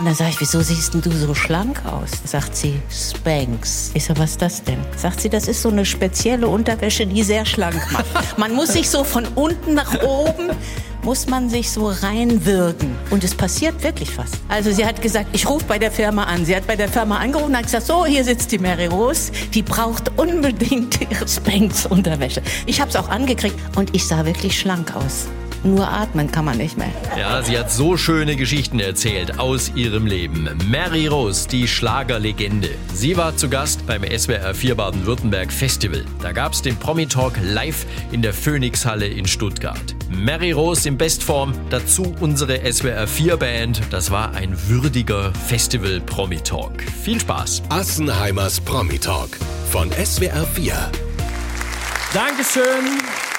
Und dann sage ich, wieso siehst denn du so schlank aus? Sagt sie, Spanx. Ich so, was ist das denn? Sagt sie, das ist so eine spezielle Unterwäsche, die sehr schlank macht. Man muss sich so von unten nach oben muss man sich so reinwirken. Und es passiert wirklich fast. Also sie hat gesagt, ich rufe bei der Firma an. Sie hat bei der Firma angerufen und hat gesagt, so, hier sitzt die Mary Rose. Die braucht unbedingt ihre Spanx-Unterwäsche. Ich habe es auch angekriegt und ich sah wirklich schlank aus. Nur atmen kann man nicht mehr. Ja, sie hat so schöne Geschichten erzählt aus ihrem Leben. Mary Rose, die Schlagerlegende. Sie war zu Gast beim SWR 4 Baden-Württemberg Festival. Da gab es den Promi-Talk live in der Phoenix-Halle in Stuttgart. Mary Rose in Bestform, dazu unsere SWR 4 Band. Das war ein würdiger Festival-Promi-Talk. Viel Spaß. Assenheimers Promi-Talk von SWR 4. Dankeschön.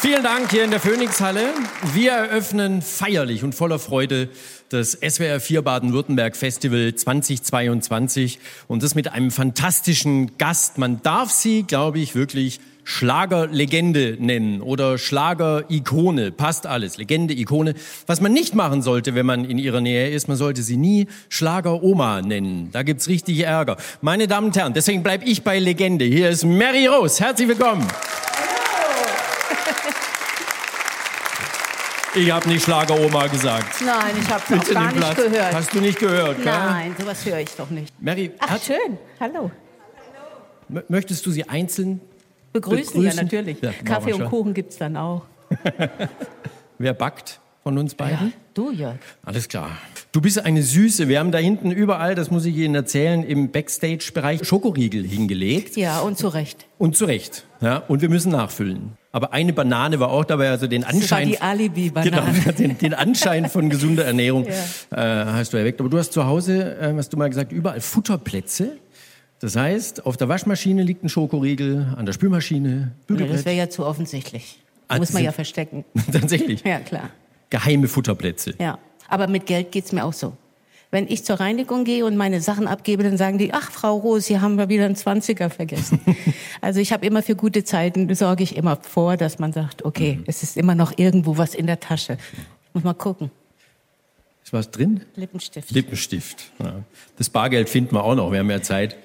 Vielen Dank hier in der Phoenixhalle. Wir eröffnen feierlich und voller Freude das SWR 4 Baden-Württemberg Festival 2022 und das mit einem fantastischen Gast. Man darf sie, glaube ich, wirklich Schlagerlegende nennen oder Schlagerikone. Passt alles. Legende, Ikone. Was man nicht machen sollte, wenn man in ihrer Nähe ist, man sollte sie nie Schlageroma nennen. Da gibt's richtig Ärger. Meine Damen und Herren, deswegen bleib ich bei Legende. Hier ist Mary Rose. Herzlich willkommen. Ich habe nicht Schlageroma gesagt. Nein, ich habe es auch gar nicht gehört. Hast du nicht gehört, gell? Nein, sowas höre ich doch nicht. Mary, Ach, schön. Hallo. möchtest du sie einzeln? Begrüßen, Begrüßen? ja natürlich. Ja, Kaffee und. Kuchen gibt's dann auch. Wer backt von uns beiden? Du, Jörg. Alles klar. Du bist eine Süße. Wir haben da hinten überall, das muss ich Ihnen erzählen, im Backstage-Bereich Schokoriegel hingelegt. Ja, und zu Recht. Und zu Recht. Ja, und wir müssen nachfüllen. Aber eine Banane war auch dabei, also den Das war Anschein. die Alibi-Banane. Genau, den, den Anschein von gesunder Ernährung äh, hast du erweckt. Aber du hast zu Hause, äh, hast du mal gesagt, überall Futterplätze. Das heißt, auf der Waschmaschine liegt ein Schokoriegel, an der Spülmaschine, Ja, das Bügelbrett. wäre ja zu offensichtlich. Ah, Muss man ja verstecken. Tatsächlich. Ja, klar. Geheime Futterplätze. Ja. Aber mit Geld geht's mir auch so. Wenn ich zur Reinigung gehe und meine Sachen abgebe, dann sagen die, ach, Frau Rose, hier haben wir wieder einen Zwanziger vergessen. also ich habe immer für gute Zeiten, sorge ich immer vor, dass man sagt, okay, es ist immer noch irgendwo was in der Tasche. Muss mal gucken. Ist was drin? Lippenstift. Lippenstift. Ja. Das Bargeld finden wir auch noch, wir haben ja Zeit.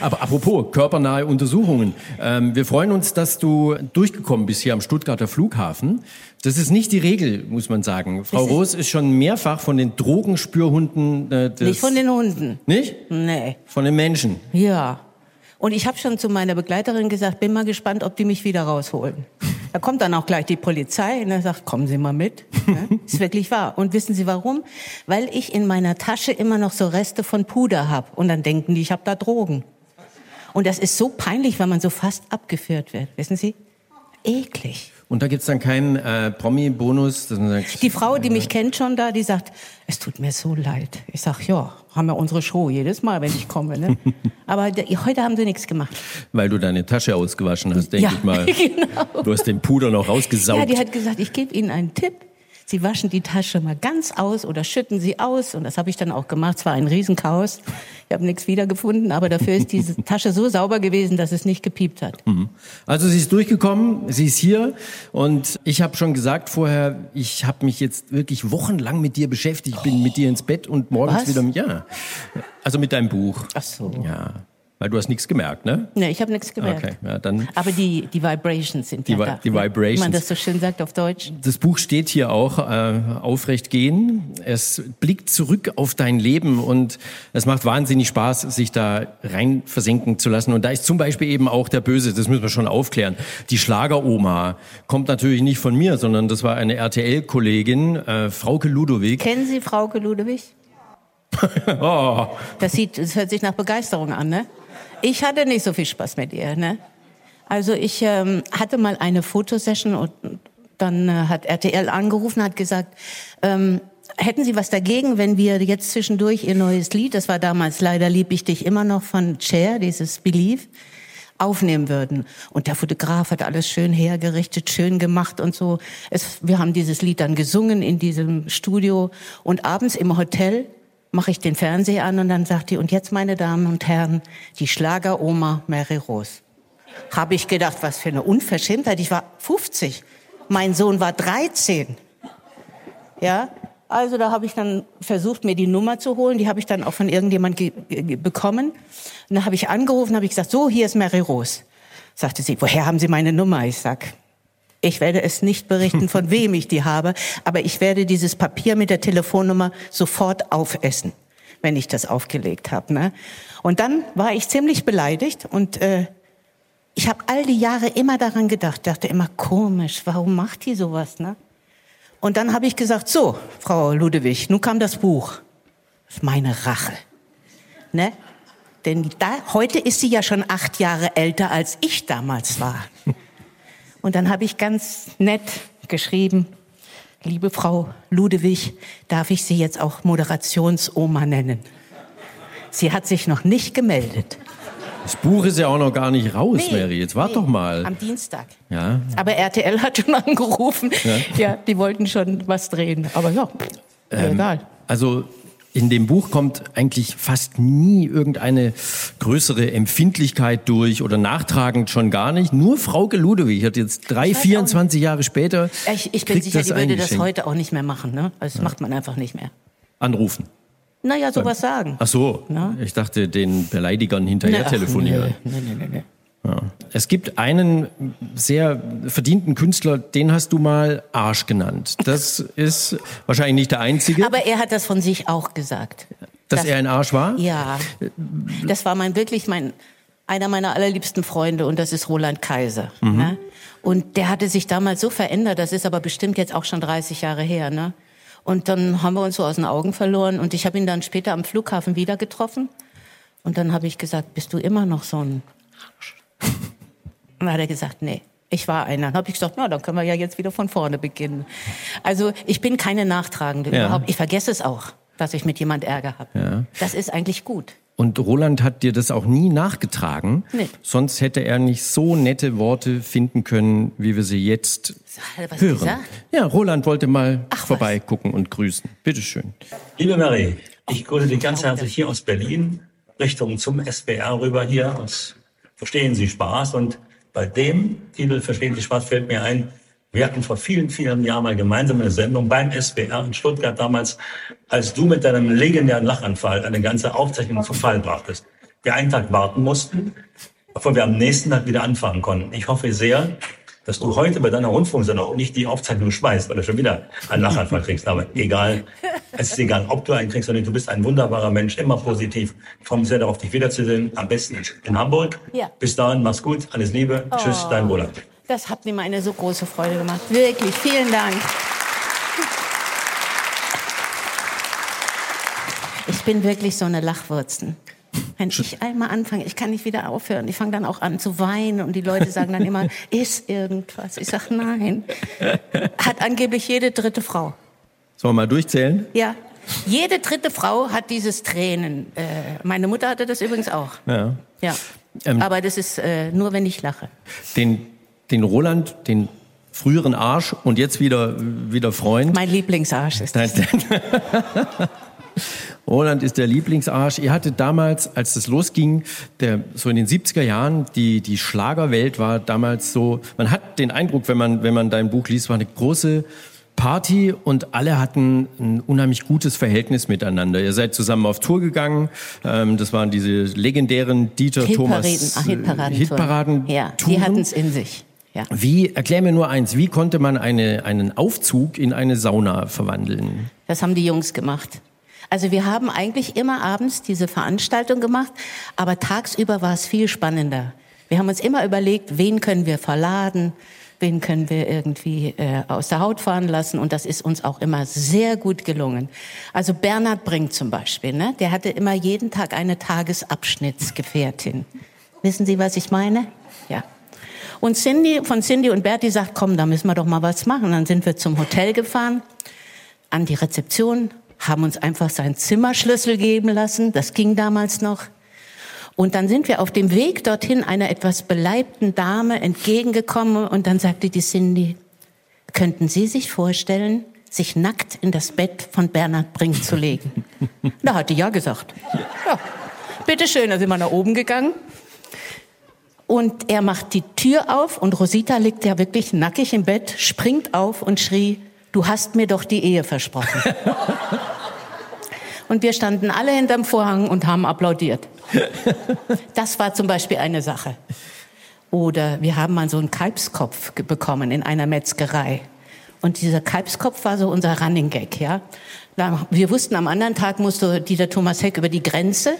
Aber apropos körpernahe Untersuchungen. Ähm, wir freuen uns, dass du durchgekommen bist hier am Stuttgarter Flughafen. Das ist nicht die Regel, muss man sagen. Frau ist- Roos ist schon mehrfach von den Drogenspürhunden äh, des... Nicht von den Hunden. Nicht? Nee. Von den Menschen. Ja. Und ich habe schon zu meiner Begleiterin gesagt, bin mal gespannt, ob die mich wieder rausholen. Da kommt dann auch gleich die Polizei und er sagt, kommen Sie mal mit. Ja, ist wirklich wahr. Und wissen Sie warum? Weil ich in meiner Tasche immer noch so Reste von Puder habe. Und dann denken die, ich habe da Drogen. Und das ist so peinlich, weil man so fast abgeführt wird. Wissen Sie? Eklig. Und da gibt's dann keinen äh, Promi-Bonus. Die Frau, die mich kennt schon da, die sagt, es tut mir so leid. Ich sag, ja, haben wir unsere Show jedes Mal, wenn ich komme. Ne? Aber heute haben sie nichts gemacht. Weil du deine Tasche ausgewaschen hast, denke Ja, ich mal. genau. Du hast den Puder noch rausgesaugt. Ja, die hat gesagt, ich gebe Ihnen einen Tipp. Sie waschen die Tasche mal ganz aus oder schütten sie aus. Und das habe ich dann auch gemacht. Es war ein Riesenchaos. Ich habe nichts wiedergefunden, aber dafür ist diese Tasche so sauber gewesen, dass es nicht gepiept hat. Also sie ist durchgekommen, sie ist hier und ich habe schon gesagt vorher, ich habe mich jetzt wirklich wochenlang mit dir beschäftigt. Ich bin mit dir ins Bett und morgens Was? wieder ja. Also mit deinem Buch. Ach so. Ja, weil du hast nichts gemerkt, ne? Nee, ich habe nichts gemerkt. Okay, ja, dann Aber die, die Vibrations sind Die ja da. die ne? Vibrations. Wie man das so schön sagt auf Deutsch. das Buch steht hier auch äh, aufrecht gehen. Es blickt zurück auf dein Leben und es macht wahnsinnig Spaß, sich da rein versenken zu lassen. Und da ist zum Beispiel eben auch der Böse, das müssen wir schon aufklären. Die Schlageroma kommt natürlich nicht von mir, sondern das war eine RTL-Kollegin, äh, Frauke Ludowig. Kennen Sie Frauke Ludewig? Oh, Das, sieht, das hört sich nach Begeisterung an, ne? Ich hatte nicht so viel Spaß mit ihr, ne? Also ich ähm, hatte mal eine Fotosession und dann äh, hat RTL angerufen, hat gesagt, ähm, hätten Sie was dagegen, wenn wir jetzt zwischendurch Ihr neues Lied, das war damals leider lieb ich dich immer noch von Cher, dieses Believe, aufnehmen würden. Und der Fotograf hat alles schön hergerichtet, schön gemacht und so. Es, wir haben dieses Lied dann gesungen in diesem Studio und abends im Hotel mache ich den Fernseher an und dann sagt die, und jetzt, meine Damen und Herren, die Schlageroma Mary Rose. Habe ich gedacht, was für eine Unverschämtheit. Ich war 50. Mein Sohn war 13. Ja? Also da habe ich dann versucht, mir die Nummer zu holen. Die habe ich dann auch von irgendjemand bekommen. Und da habe ich angerufen, habe ich gesagt, so, hier ist Mary Rose. Sagte sie, woher haben Sie meine Nummer? Ich sag, ich werde es nicht berichten, von wem ich die habe, aber ich werde dieses Papier mit der Telefonnummer sofort aufessen, wenn ich das aufgelegt habe. Ne? Und dann war ich ziemlich beleidigt und äh, ich habe all die Jahre immer daran gedacht, dachte immer komisch, warum macht die sowas? Ne? Und dann habe ich gesagt, so, Frau Ludewig, nun kam das Buch. Das ist meine Rache. Ne? Denn da, heute ist sie ja schon acht Jahre älter, als ich damals war. Und dann habe ich ganz nett geschrieben, liebe Frau Ludewig, darf ich Sie jetzt auch Moderationsoma nennen? Sie hat sich noch nicht gemeldet. Das Buch ist ja auch noch gar nicht raus, nee, Mary. Jetzt wart nee, doch mal. Am Dienstag. Ja. Aber RTL hat schon angerufen. Ja, ja die wollten schon was drehen. Aber ja, ähm, egal. Also in dem Buch kommt eigentlich fast nie irgendeine größere Empfindlichkeit durch oder nachtragend schon gar nicht. Nur Frau Ludewig hat jetzt drei, 24 Jahre später. Ich, ich bin sicher, die würde das heute auch nicht mehr machen. Ne? Das ja. macht man einfach nicht mehr. Anrufen. Naja, sowas sagen. Ach so, Na? ich dachte, den Beleidigern hinterher Na, telefonieren. Nee, nee, nee, nee. Ja. Es gibt einen sehr verdienten Künstler, den hast du mal Arsch genannt. Das ist wahrscheinlich nicht der einzige. Aber er hat das von sich auch gesagt. Dass, dass er ein Arsch war? Ja. Das war mein wirklich mein einer meiner allerliebsten Freunde und das ist Roland Kaiser. Mhm. Ne? Und der hatte sich damals so verändert, das ist aber bestimmt jetzt auch schon 30 Jahre her. Ne? Und dann haben wir uns so aus den Augen verloren und ich habe ihn dann später am Flughafen wieder getroffen. Und dann habe ich gesagt, bist du immer noch so ein Arsch? Und dann hat er gesagt, nee, ich war einer. Dann habe ich gesagt, na, dann können wir ja jetzt wieder von vorne beginnen. Also ich bin keine Nachtragende ja. überhaupt. Ich vergesse es auch, dass ich mit jemand Ärger habe. Ja. Das ist eigentlich gut. Und Roland hat dir das auch nie nachgetragen. Nee. Sonst hätte er nicht so nette Worte finden können, wie wir sie jetzt was hören. Gesagt? Ja, Roland wollte mal Ach, vorbeigucken was? und grüßen. Bitteschön. Liebe Mary, ich grüße dich ganz herzlich hier aus Berlin, Richtung zum SBR rüber hier. Und verstehen Sie Spaß. Und bei dem Titel Verstehen Sie Spaß fällt mir ein, wir hatten vor vielen, vielen Jahren mal gemeinsam eine Sendung beim SBR in Stuttgart damals, als du mit deinem legendären Lachanfall eine ganze Aufzeichnung zu Fall brachtest. Wir einen Tag warten mussten, bevor wir am nächsten Tag wieder anfangen konnten. Ich hoffe sehr, dass du heute bei deiner Rundfunksendung nicht die Aufzeichnung schmeißt, weil du schon wieder einen Lachanfall kriegst. Aber egal, es ist egal, ob du einen kriegst nicht. Du bist ein wunderbarer Mensch, immer positiv. Ich freue mich sehr darauf, dich wiederzusehen. Am besten in Hamburg. Ja. Bis dahin, mach's gut, alles Liebe. Oh. Tschüss, dein Roland. Das hat mir eine so große Freude gemacht. Wirklich, vielen Dank. Ich bin wirklich so eine Lachwurzen. Wenn ich einmal anfange, ich kann nicht wieder aufhören. Ich fange dann auch an zu weinen und die Leute sagen dann immer, ist irgendwas? Ich sage nein. Hat angeblich jede dritte Frau. Sollen wir mal durchzählen? Ja. Jede dritte Frau hat dieses Tränen. Äh, meine Mutter hatte das übrigens auch. Ja. Ja. Ähm, Aber das ist äh, nur, wenn ich lache. Den den Roland, den früheren Arsch und jetzt wieder, wieder Freund. Mein Lieblingsarsch ist das. Roland ist der Lieblingsarsch. Ihr hattet damals, als das losging, der, so in den 70er Jahren, die, die Schlagerwelt war damals so, man hat den Eindruck, wenn man, wenn man dein Buch liest, war eine große Party und alle hatten ein unheimlich gutes Verhältnis miteinander. Ihr seid zusammen auf Tour gegangen. Ähm, das waren diese legendären Dieter Thomas Ach, Hitparaden. Hitparaden. Ja, die hatten es in sich. Ja. Wie, erklär mir nur eins, wie konnte man eine, einen Aufzug in eine Sauna verwandeln? Das haben die Jungs gemacht. Also wir haben eigentlich immer abends diese Veranstaltung gemacht, aber tagsüber war es viel spannender. Wir haben uns immer überlegt, wen können wir verladen, wen können wir irgendwie äh, aus der Haut fahren lassen und das ist uns auch immer sehr gut gelungen. Also Bernhard Brink zum Beispiel, ne? der hatte immer jeden Tag eine Tagesabschnittsgefährtin. Wissen Sie, was ich meine? Ja. Und Cindy, von Cindy und Bertie sagt, komm, da müssen wir doch mal was machen. Dann sind wir zum Hotel gefahren, an die Rezeption, haben uns einfach seinen Zimmerschlüssel geben lassen. Das ging damals noch. Und dann sind wir auf dem Weg dorthin einer etwas beleibten Dame entgegengekommen und dann sagte die Cindy, könnten Sie sich vorstellen, sich nackt in das Bett von Bernhard Brink zu legen? da hat die ja gesagt. Ja, bitteschön, da sind wir nach oben gegangen. Und er macht die Tür auf und Rosita liegt ja wirklich nackig im Bett, springt auf und schrie, du hast mir doch die Ehe versprochen. und wir standen alle hinterm Vorhang und haben applaudiert. Das war zum Beispiel eine Sache. Oder wir haben mal so einen Kalbskopf bekommen in einer Metzgerei. Und dieser Kalbskopf war so unser Running Gag, ja. Wir wussten, am anderen Tag musste Dieter Thomas Heck über die Grenze.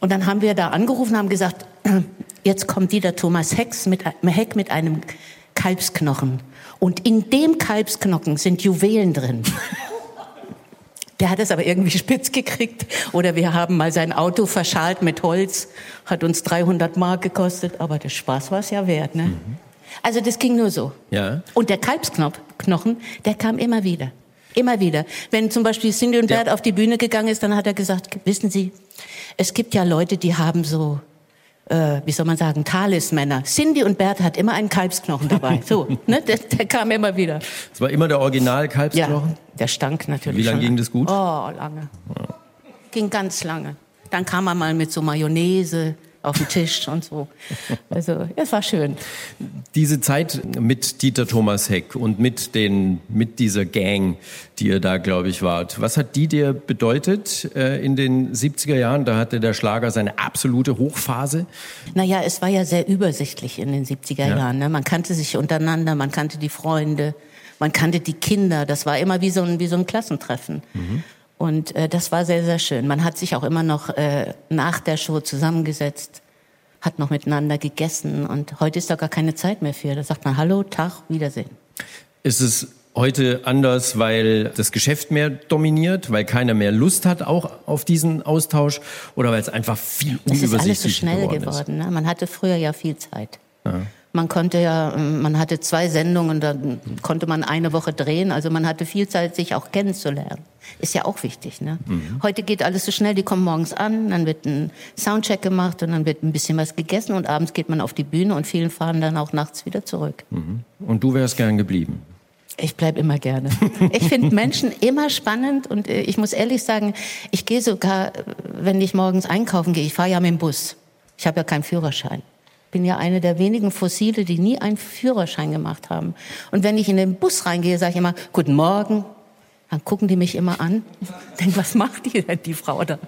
Und dann haben wir da angerufen, haben gesagt, jetzt kommt Dieter Thomas Heck mit, Heck mit einem Kalbsknochen. Und in dem Kalbsknochen sind Juwelen drin. Der hat es aber irgendwie spitz gekriegt. Oder wir haben mal sein Auto verschalt mit Holz, hat uns 300 Mark gekostet, aber der Spaß war es ja wert. Ne? Mhm. Also das ging nur so. Ja. Und der Kalbsknochen, der kam immer wieder. Immer wieder. Wenn zum Beispiel Cindy und Bert ja. auf die Bühne gegangen ist, dann hat er gesagt, wissen Sie, es gibt ja Leute, die haben so äh, wie soll man sagen, Talismänner. Cindy und Bert hat immer einen Kalbsknochen dabei. So, ne? der, der kam immer wieder. Das war immer der Original-Kalbsknochen? Ja, der stank natürlich. Wie lange ging das gut? Oh, lange. Ja. Ging ganz lange. Dann kam er mal mit so Mayonnaise, auf dem Tisch und so. Also es war schön. Diese Zeit mit Dieter Thomas Heck und mit den mit dieser Gang, die ihr da, glaube ich, wart. Was hat die dir bedeutet äh, in den 70er Jahren? Da hatte der Schlager seine absolute Hochphase. Naja, es war ja sehr übersichtlich in den 70er ja. Jahren. Ne? Man kannte sich untereinander, man kannte die Freunde, man kannte die Kinder. Das war immer wie so ein, wie so ein Klassentreffen. Mhm. Und äh, das war sehr, sehr schön. Man hat sich auch immer noch äh, nach der Show zusammengesetzt, hat noch miteinander gegessen und heute ist da gar keine Zeit mehr für. Da sagt man Hallo, Tag, Wiedersehen. Ist es heute anders, weil das Geschäft mehr dominiert, weil keiner mehr Lust hat auch auf diesen Austausch oder weil es einfach viel unübersichtlicher geworden ist? Es ist alles so schnell geworden. Ne? Man hatte früher ja viel Zeit. Ja. Man konnte ja, man hatte zwei Sendungen, da konnte man eine Woche drehen. Also man hatte viel Zeit, sich auch kennenzulernen. Ist ja auch wichtig. Ne? Mhm. Heute geht alles so schnell. Die kommen morgens an, dann wird ein Soundcheck gemacht und dann wird ein bisschen was gegessen und abends geht man auf die Bühne und vielen fahren dann auch nachts wieder zurück. Mhm. Und du wärst gern geblieben? Ich bleib immer gerne. Ich finde Menschen immer spannend und äh, ich muss ehrlich sagen, ich gehe sogar, wenn ich morgens einkaufen gehe, ich fahre ja mit dem Bus. Ich habe ja keinen Führerschein bin ja eine der wenigen Fossile, die nie einen Führerschein gemacht haben. Und wenn ich in den Bus reingehe, sage ich immer, guten Morgen. Dann gucken die mich immer an. Denken, was macht die denn, die Frau da?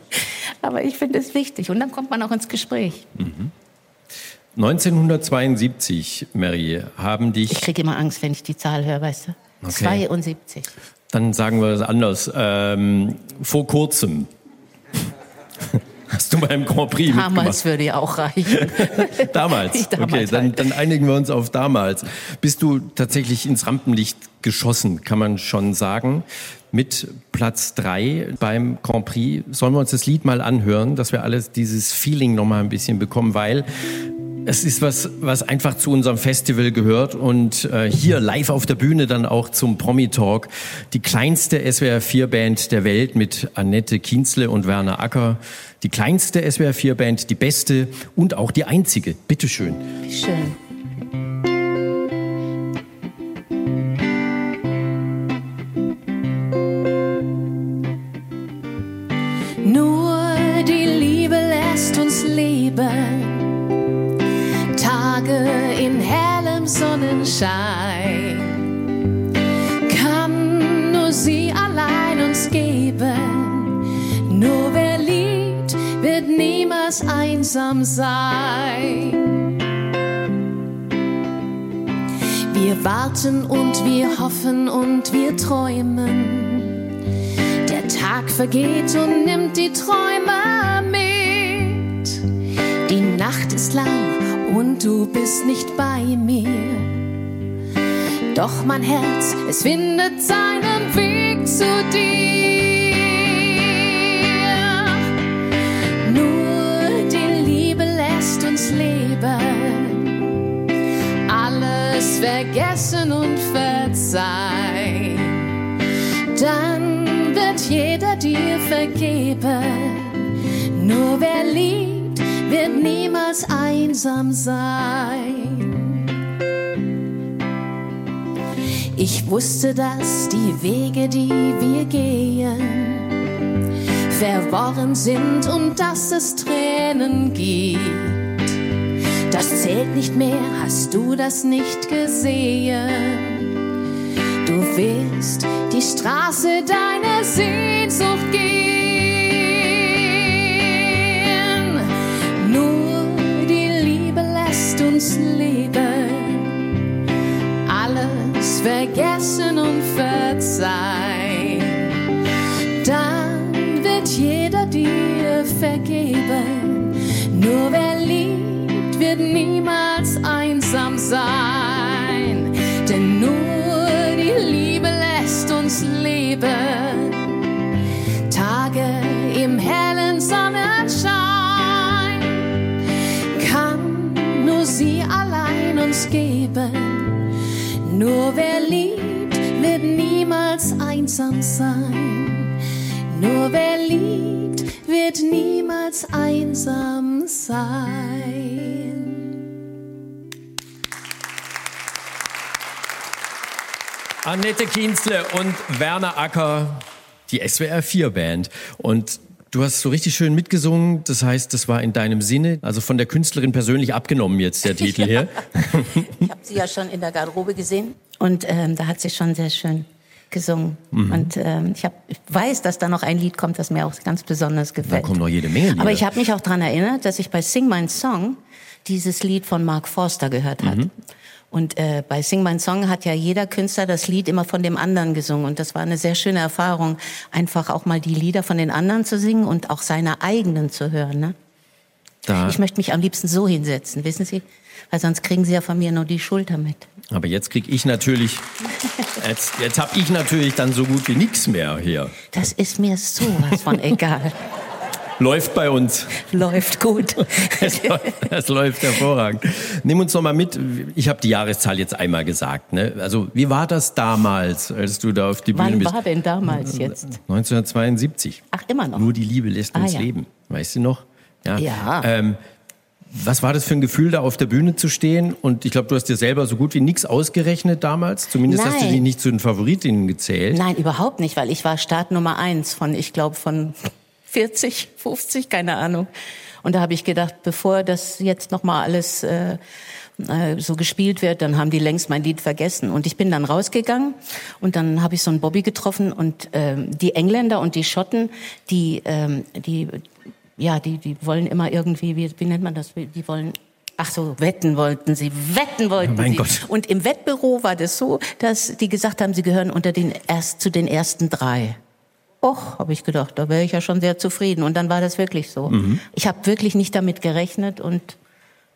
Aber ich finde es wichtig. Und dann kommt man auch ins Gespräch. Mhm. 1972, Mary, haben dich... Ich kriege immer Angst, wenn ich die Zahl höre, weißt du? Okay. 72. Dann sagen wir es anders. Ähm, vor kurzem Hast du beim Grand Prix Damals mitgemacht? würde ja auch reichen. damals? damals? Okay, dann, dann einigen wir uns auf damals. Bist du tatsächlich ins Rampenlicht geschossen, kann man schon sagen, mit Platz drei beim Grand Prix. Sollen wir uns das Lied mal anhören, dass wir alles dieses Feeling noch mal ein bisschen bekommen, weil es ist was, was einfach zu unserem Festival gehört und äh, hier live auf der Bühne dann auch zum Promi Talk. Die kleinste SWR 4 Band der Welt mit Annette Kienzle und Werner Acker. Die kleinste SWR 4 Band, die beste und auch die einzige. Bitteschön. Schön. Nur die Liebe lässt uns leben Sonnenschein kann nur sie allein uns geben. Nur wer liebt, wird niemals einsam sein. Wir warten und wir hoffen und wir träumen. Der Tag vergeht und nimmt die Träume mit. Die Nacht ist lang und du bist nicht bei mir. Doch mein Herz, es findet seinen Weg zu dir. Nur die Liebe lässt uns leben, alles vergessen und verzeihen. Dann wird jeder dir vergeben, nur wer liebt wird niemals einsam sein. Ich wusste, dass die Wege, die wir gehen, verworren sind und dass es Tränen gibt. Das zählt nicht mehr, hast du das nicht gesehen? Du wirst die Straße deiner Sehnsucht gehen. Uns leben, alles vergessen und verzeihen. Dann wird jeder dir vergeben. Nur wer liebt, wird niemals einsam sein. Denn nur die Liebe lässt uns leben. Nur wer liebt, wird niemals einsam sein. Nur wer liebt, wird niemals einsam sein. Annette Kienzle und Werner Acker, die SWR 4 Band. Und du hast so richtig schön mitgesungen. Das heißt, das war in deinem Sinne, also von der Künstlerin persönlich abgenommen jetzt der Titel hier. Ich habe sie ja schon in der Garderobe gesehen und ähm, da hat sie schon sehr schön gesungen. Mhm. Und ähm, ich, hab, ich weiß, dass da noch ein Lied kommt, das mir auch ganz besonders Da gefällt. kommen noch jede Menge Lieder. Aber ich habe mich auch daran erinnert, dass ich bei Sing My Song dieses Lied von Mark Forster gehört Mhm. Und äh, bei Sing My Song hat ja jeder Künstler das Lied immer von dem anderen gesungen. Und das war eine sehr schöne Erfahrung, einfach auch mal die Lieder von den anderen zu singen und auch seine eigenen zu hören. Ne? da, Ich möchte mich am liebsten so hinsetzen, wissen Sie? Weil sonst kriegen Sie ja von mir nur die Schulter mit. aber jetzt krieg ich natürlich, jetzt, jetzt habe ich natürlich dann so gut wie nichts mehr hier. Das ist mir sowas von egal. Läuft bei uns. Läuft gut. Es läuft, es läuft hervorragend. Nimm uns noch mal mit. Ich habe die Jahreszahl jetzt einmal gesagt. Ne? Also wie war das damals, als du da auf die Bühne Wann bist? war denn damals jetzt? 1972. Ach, immer noch. Nur die Liebe lässt Ah, uns ja. leben. Weißt du noch? Ja. Ähm, was war das für ein Gefühl, da auf der Bühne zu stehen? Und ich glaube, du hast dir selber so gut wie nichts ausgerechnet damals. Zumindest hast du Nein. dich nicht zu den Favoritinnen gezählt. Nein, überhaupt nicht, weil ich war Start Nummer eins von, ich glaube, von 40, 50, keine Ahnung. Und da habe ich gedacht, bevor das jetzt noch mal alles äh, äh, so gespielt wird, dann haben die längst mein Lied vergessen. Und ich bin dann rausgegangen und dann habe ich so einen Bobby getroffen und ähm, die Engländer und die Schotten, die, ähm, die, ja, die, die wollen immer irgendwie, wie, wie nennt man das? Die wollen Ach so, wetten wollten sie, wetten wollten Mein sie. Gott. Und im Wettbüro war das so, dass die gesagt haben, sie gehören unter den erst zu den ersten drei. Och, habe ich gedacht, da wäre ich ja schon sehr zufrieden. Und dann war das wirklich so. Mhm. Ich habe wirklich nicht damit gerechnet und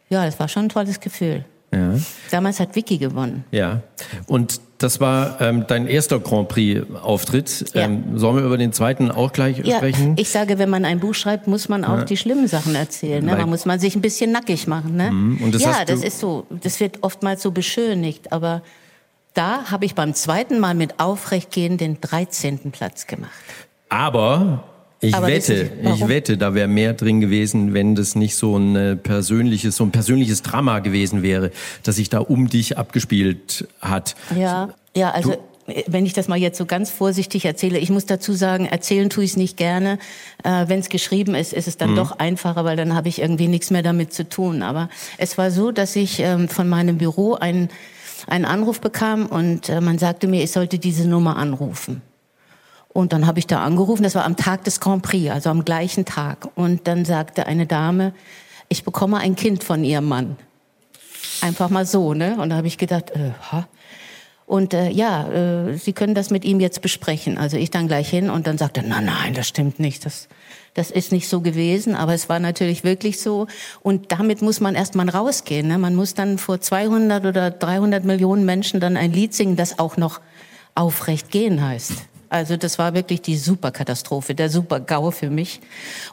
ja, das war schon ein tolles Gefühl. Ja. Damals hat Vicky gewonnen. ja. Und das war ähm, dein erster Grand Prix-Auftritt. Ja. Ähm, sollen wir über den zweiten auch gleich Ja, sprechen? ich sage, wenn man ein Buch schreibt, muss man auch die schlimmen Sachen erzählen. Ne? Man muss man sich ein bisschen nackig machen. Ne? und das ja, das ist so. Das wird oftmals so beschönigt, aber da habe ich beim zweiten Mal mit Aufrechtgehen den 13. Platz gemacht. Aber ich Aber wette, ich wette, da wäre mehr drin gewesen, wenn das nicht so ein äh, persönliches, so ein persönliches Drama gewesen wäre, das sich da um dich abgespielt hat. Ja, ja, also äh, wenn ich das mal jetzt so ganz vorsichtig erzähle, ich muss dazu sagen, erzählen tue ich es nicht gerne. Äh, wenn es geschrieben ist, ist es dann doch einfacher, weil dann habe ich irgendwie nichts mehr damit zu tun. Aber es war so, dass ich ähm, von meinem Büro einen, einen Anruf bekam und äh, man sagte mir, ich sollte diese Nummer anrufen. Und dann habe ich da angerufen, das war am Tag des Grand Prix, also am gleichen Tag. Und dann sagte eine Dame, ich bekomme ein Kind von ihrem Mann. Einfach mal so, ne? Und da habe ich gedacht, äh, ha? Und äh, ja, äh, Sie können das mit ihm jetzt besprechen. Also ich dann gleich hin und dann sagte, nein, nein, das stimmt nicht. Das, das ist nicht so gewesen, aber es war natürlich wirklich so. Und damit muss man erst mal rausgehen. Ne? Man muss dann vor 200 oder 300 Millionen Menschen dann ein Lied singen, das auch noch aufrecht gehen heißt. Also das war wirklich die Superkatastrophe, der Super-GAU für mich.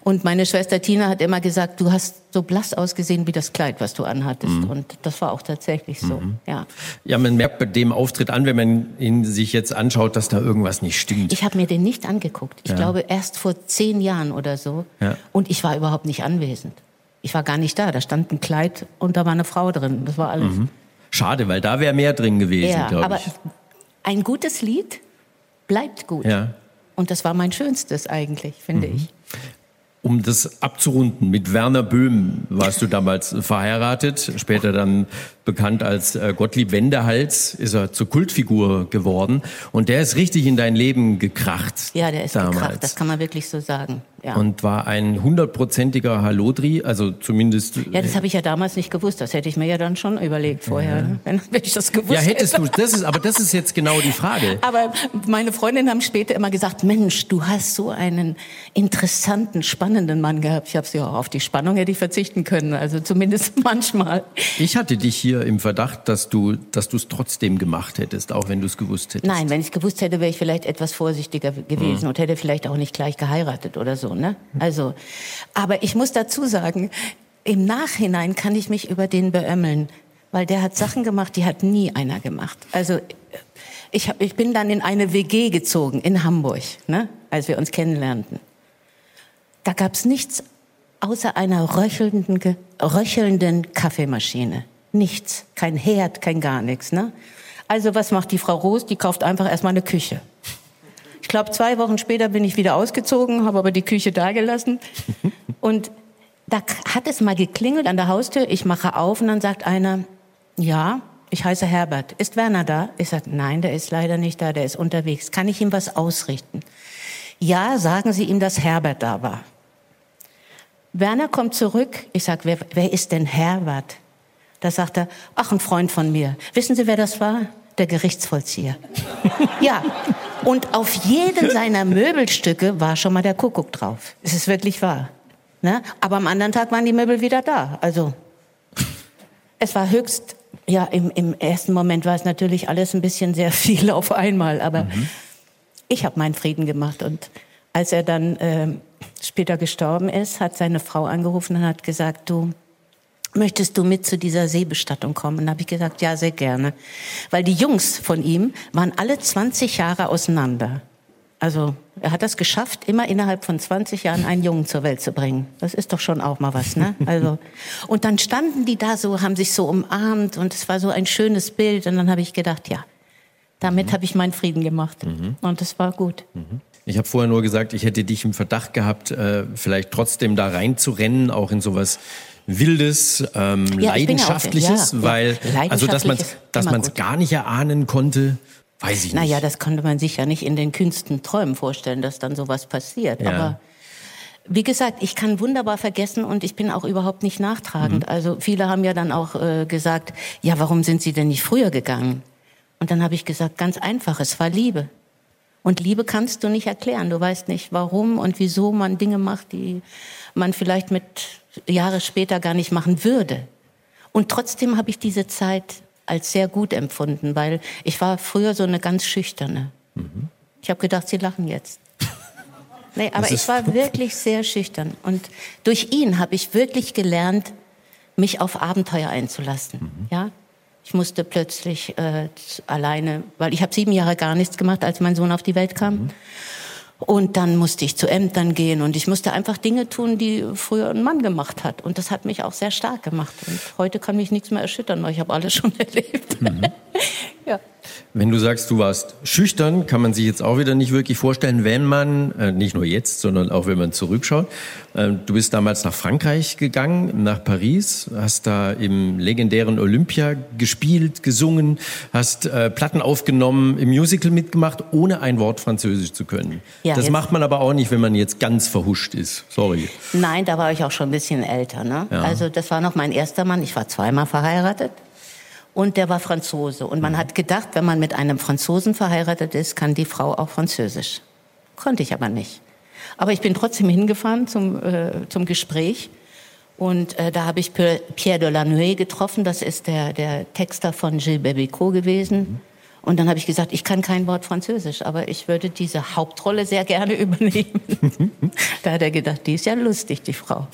Und meine Schwester Tina hat immer gesagt, du hast so blass ausgesehen wie das Kleid, was du anhattest. Und das war auch tatsächlich so, ja. Ja, man merkt bei dem Auftritt an, wenn man ihn sich jetzt anschaut, dass da irgendwas nicht stimmt. Ich habe mir den nicht angeguckt. Ich glaube erst vor zehn Jahren oder so. Ja. Und ich war überhaupt nicht anwesend. Ich war gar nicht da. Da stand ein Kleid und da war eine Frau drin. Das war alles. Schade, weil da wäre mehr drin gewesen, ja, glaube aber ich. ein gutes Lied bleibt gut. Ja. Und das war mein schönstes eigentlich, finde ich. um das abzurunden, mit Werner Böhm warst du damals verheiratet, später dann bekannt als äh, Gottlieb Wendehals, ist er zur Kultfigur geworden. Und der ist richtig in dein Leben gekracht. Ja, der ist damals. gekracht, das kann man wirklich so sagen. Ja. Und war ein hundertprozentiger Hallodri, also zumindest. Ja, das habe ich ja damals nicht gewusst. Das hätte ich mir ja dann schon überlegt vorher, ja. wenn, wenn, ich das gewusst hätte. Ja, hättest hätte. du. Das ist, aber das ist jetzt genau die Frage. Aber meine Freundinnen haben später immer gesagt: Mensch, du hast so einen interessanten, spannenden Mann gehabt. Ich habe sie auch auf die Spannung hätte ich verzichten können. Also zumindest manchmal. Ich hatte dich hier im Verdacht, dass du, dass du es trotzdem gemacht hättest, auch wenn du es gewusst hättest. Nein, wenn ich es gewusst hätte, wäre ich vielleicht etwas vorsichtiger gewesen mhm. und hätte vielleicht auch nicht gleich geheiratet oder so. Ne? Also, aber ich muss dazu sagen, im Nachhinein kann ich mich über den beömmeln, weil der hat Sachen gemacht, die hat nie einer gemacht. Also ich, hab, ich bin dann in eine WG gezogen in Hamburg, ne, als wir uns kennenlernten. Da gab es nichts außer einer röchelnden, röchelnden Kaffeemaschine. Nichts, kein Herd, kein gar nichts. Ne? Also was macht die Frau Roos? Die kauft einfach erstmal eine Küche. Ich glaube, zwei Wochen später bin ich wieder ausgezogen, habe aber die Küche dagelassen. Und da hat es mal geklingelt an der Haustür. Ich mache auf und dann sagt einer, ja, ich heiße Herbert. Ist Werner da? Ich sage, nein, der ist leider nicht da, der ist unterwegs. Kann ich ihm was ausrichten? Ja, sagen Sie ihm, dass Herbert da war. Werner kommt zurück. Ich sage, wer, wer ist denn Herbert? Da sagt er, ach, ein Freund von mir. Wissen Sie, wer das war? Der Gerichtsvollzieher. ja, und auf jedem seiner Möbelstücke war schon mal der Kuckuck drauf. Es ist wirklich wahr. Ne? Aber am anderen Tag waren die Möbel wieder da. Also es war höchst, ja, im, im ersten Moment war es natürlich alles ein bisschen sehr viel auf einmal. Aber mhm. ich habe meinen Frieden gemacht. Und als er dann äh, später gestorben ist, hat seine Frau angerufen und hat gesagt, du, möchtest du mit zu dieser Seebestattung kommen? Und da habe ich gesagt, ja, sehr gerne. Weil die Jungs von ihm waren alle 20 Jahre auseinander. Also er hat das geschafft, immer innerhalb von 20 Jahren einen Jungen zur Welt zu bringen. Das ist doch schon auch mal was, ne? Also und dann standen die da so, haben sich so umarmt und es war so ein schönes Bild. Und dann habe ich gedacht, ja, damit mhm. habe ich meinen Frieden gemacht mhm. und es war gut. Mhm. Ich habe vorher nur gesagt, ich hätte dich im Verdacht gehabt, äh, vielleicht trotzdem da reinzurennen, auch in sowas Wildes, ähm, ja, Leidenschaftliches, ja, weil, ja. also dass man dass man es gar nicht erahnen konnte, weiß ich nicht. Naja, das konnte man sich ja nicht in den kühnsten Träumen vorstellen, dass dann sowas passiert. Aber wie gesagt, ich kann wunderbar vergessen und ich bin auch überhaupt nicht nachtragend. Mhm. Also viele haben ja dann auch äh, gesagt, ja, warum sind Sie denn nicht früher gegangen? Und dann habe ich gesagt, ganz einfach, es war Liebe. Und Liebe kannst du nicht erklären. Du weißt nicht, warum und wieso man Dinge macht, die man vielleicht mit Jahre später gar nicht machen würde. Und trotzdem habe ich diese Zeit als sehr gut empfunden, weil ich war früher so eine ganz schüchterne. Mhm. Ich habe gedacht, Sie lachen jetzt. Nee, aber ich war wirklich sehr schüchtern. Und durch ihn habe ich wirklich gelernt, mich auf Abenteuer einzulassen. Mhm. Ja, ich musste plötzlich äh, alleine, weil ich habe sieben Jahre gar nichts gemacht, als mein Sohn auf die Welt kam. Mhm. Und dann musste ich zu Ämtern gehen und ich musste einfach Dinge tun, die früher ein Mann gemacht hat. Und das hat mich auch sehr stark gemacht. Und heute kann mich nichts mehr erschüttern, weil ich habe alles schon erlebt. Mhm. ja. Wenn du sagst, du warst schüchtern, kann man sich jetzt auch wieder nicht wirklich vorstellen, wenn man, äh, nicht nur jetzt, sondern auch wenn man zurückschaut. Äh, du bist damals nach Frankreich gegangen, nach Paris, hast da im legendären Olympia gespielt, gesungen, hast äh, Platten aufgenommen, im Musical mitgemacht, ohne ein Wort Französisch zu können. Ja, das macht man aber auch nicht, wenn man jetzt ganz verhuscht ist. Sorry. Nein, da war ich auch schon ein bisschen älter. Ne? Ja. Also das war noch mein erster Mann. Ich war zweimal verheiratet und der war Franzose. Und man mhm. hat gedacht, wenn man mit einem Franzosen verheiratet ist, kann die Frau auch Französisch. Konnte ich aber nicht. Aber ich bin trotzdem hingefahren zum, äh, zum Gespräch. Und äh, da habe ich Pierre de Lannoy getroffen. Das ist der, der Texter von Gilles Bébico gewesen. Mhm. Und dann habe ich gesagt, ich kann kein Wort Französisch, aber ich würde diese Hauptrolle sehr gerne übernehmen. da hat er gedacht, die ist ja lustig, die Frau.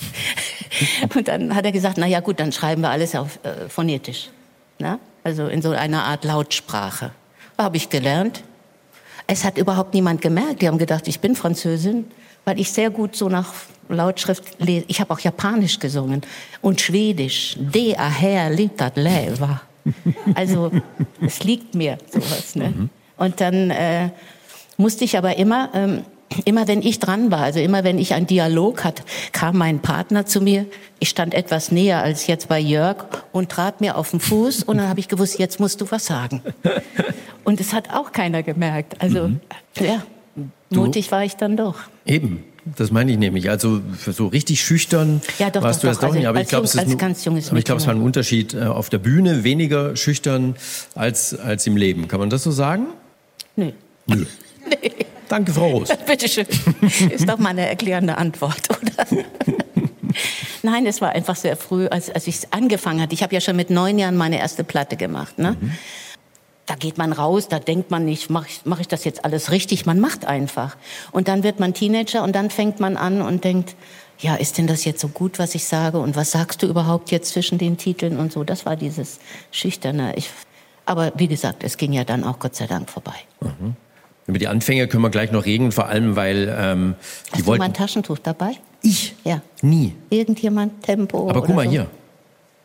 Und dann hat er gesagt, na ja gut, dann schreiben wir alles auf äh, phonetisch. Ne? Also in so einer Art Lautsprache. Habe ich gelernt. Es hat überhaupt niemand gemerkt. Die haben gedacht, ich bin Französin, weil ich sehr gut so nach Lautschrift lese. Ich habe auch Japanisch gesungen und Schwedisch. De aher litat leva. Also es liegt mir sowas. Ne? Mhm. Und dann äh, musste ich aber immer ähm, immer wenn ich dran war, also immer wenn ich einen Dialog hatte, kam mein Partner zu mir. Ich stand etwas näher als jetzt bei Jörg und trat mir auf den Fuß und dann habe ich gewusst, jetzt musst du was sagen. Und es hat auch keiner gemerkt. Also mhm. ja, mutig war ich dann doch. Eben. Das meine ich nämlich. Also so richtig schüchtern ja, doch, warst doch, du jetzt doch, doch nicht. Aber ich glaube, es, ist ein, aber ich glaube, es war ein Unterschied äh, auf der Bühne, weniger schüchtern als, als im Leben. Kann man das so sagen? Nö. Nö. nee. Danke, Frau Roos. Bitteschön. Ist doch mal eine erklärende Antwort, oder? Nein, es war einfach sehr früh, als, als ich angefangen hatte. Ich habe ja schon mit neun Jahren meine erste Platte gemacht. Ne? Mhm. Da geht man raus, da denkt man nicht, mache ich, mach ich das jetzt alles richtig? Man macht einfach. Und dann wird man Teenager und dann fängt man an und denkt, ja, ist denn das jetzt so gut, was ich sage? Und was sagst du überhaupt jetzt zwischen den Titeln und so? Das war dieses Schüchterne. Ich, aber wie gesagt, es ging ja dann auch Gott sei Dank vorbei. Mhm. Über die Anfänge können wir gleich noch reden, vor allem weil ähm, die Hast wollten. Du mal ein Taschentuch dabei? Ich? Ja. Nie. Irgendjemand Tempo. Aber guck mal so. hier.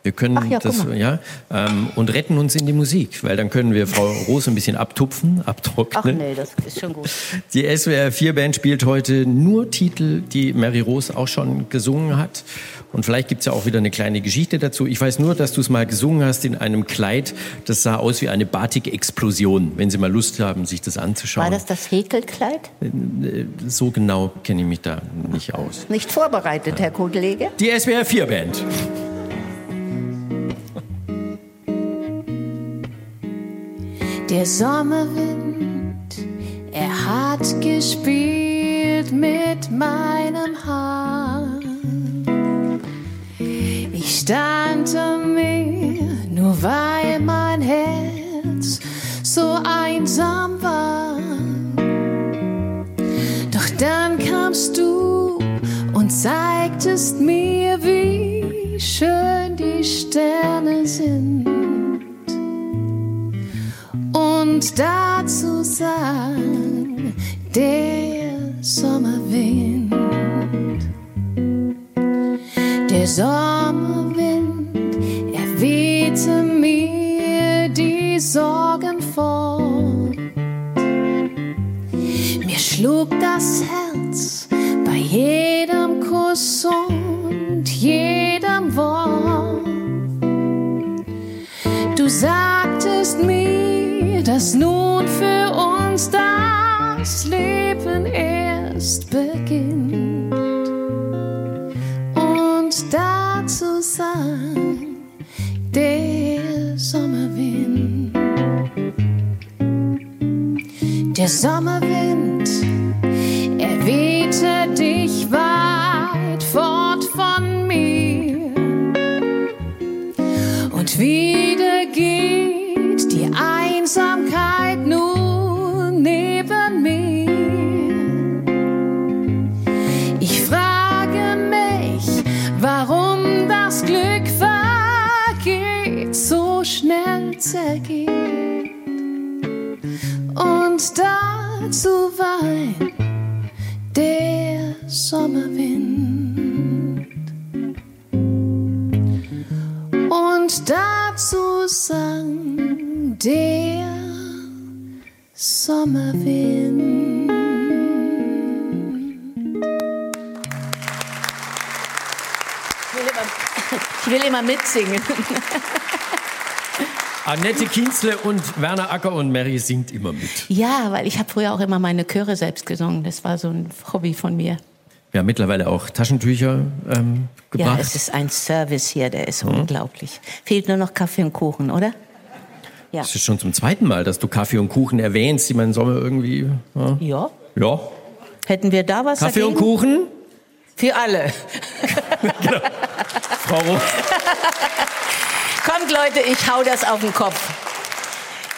Wir können ja, das ja ähm, und retten uns in die Musik, weil dann können wir Frau Rose ein bisschen abtupfen, abtrocknen. Ach nee, das ist schon gut. Die SWR 4 Band spielt heute nur Titel, die Mary Rose auch schon gesungen hat. Und vielleicht gibt's ja auch wieder eine kleine Geschichte dazu. Ich weiß nur, dass du es mal gesungen hast in einem Kleid, das sah aus wie eine Batik-Explosion, wenn Sie mal Lust haben, sich das anzuschauen. War das das Häkelkleid? Äh, so genau kenne ich mich da nicht aus. Nicht vorbereitet, Herr Kollege? Die SWR 4 Band. Der Sommerwind, er hat gespielt mit meinem Haar. Ich stand um mir, nur weil mein Herz so einsam war. Doch dann kamst du und zeigtest mir, wie schön die Sterne sind und dazu sang der Sommerwind. Der Sommerwind, er wehte mir die Sorgen fort. Mir schlug das Herz bei jedem Kuss und jedem Wort. Du sagtest mir, dass nun für uns das Leben erst beginnt. Und dazu sang der Sommerwind. Der Sommerwind, mitsingen. Annette Kienzle und Werner Acker und Mary singt immer mit. Ja, weil ich habe früher auch immer meine Chöre selbst gesungen. Das war so ein Hobby von mir. Wir haben mittlerweile auch Taschentücher ähm, gebracht. Ja, es ist ein Service hier, der ist mhm. unglaublich. Fehlt nur noch Kaffee und Kuchen, oder? Ja. Das ist schon zum zweiten Mal, dass du Kaffee und Kuchen erwähnst, die man im Sommer irgendwie. Ja. ja. Ja. Hätten wir da was Kaffee dagegen? und Kuchen? Für alle. genau. Frau Roth. Kommt Leute, ich hau das auf den Kopf.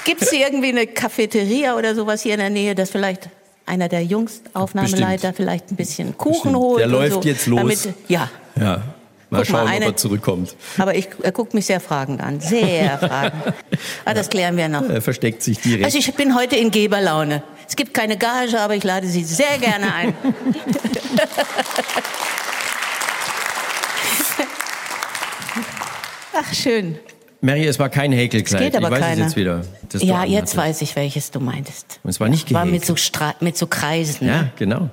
Gibt es hier irgendwie eine Cafeteria oder sowas hier in der Nähe, das vielleicht einer der Jungs, Aufnahmeleiter, Bestimmt. vielleicht ein bisschen Kuchen Bestimmt. holt? Der und läuft so, jetzt los. Damit, ja. Ja. Mal Guck mal, schauen, eine- ob er zurückkommt. Aber ich, er guckt mich sehr fragend an. Sehr fragend. Aber das klären wir noch. Er versteckt sich direkt. Also ich bin heute in Geberlaune. Es gibt keine Gage, aber ich lade Sie sehr gerne ein. Ach, schön. Mary, es war kein Häkelkleid. Es geht aber ich weiß keiner. es jetzt wieder. Ja, jetzt weiß ich, welches du meintest. Und es war nicht War mit gehäkelt. so, Stra mit so Kreisen. Ja, genau.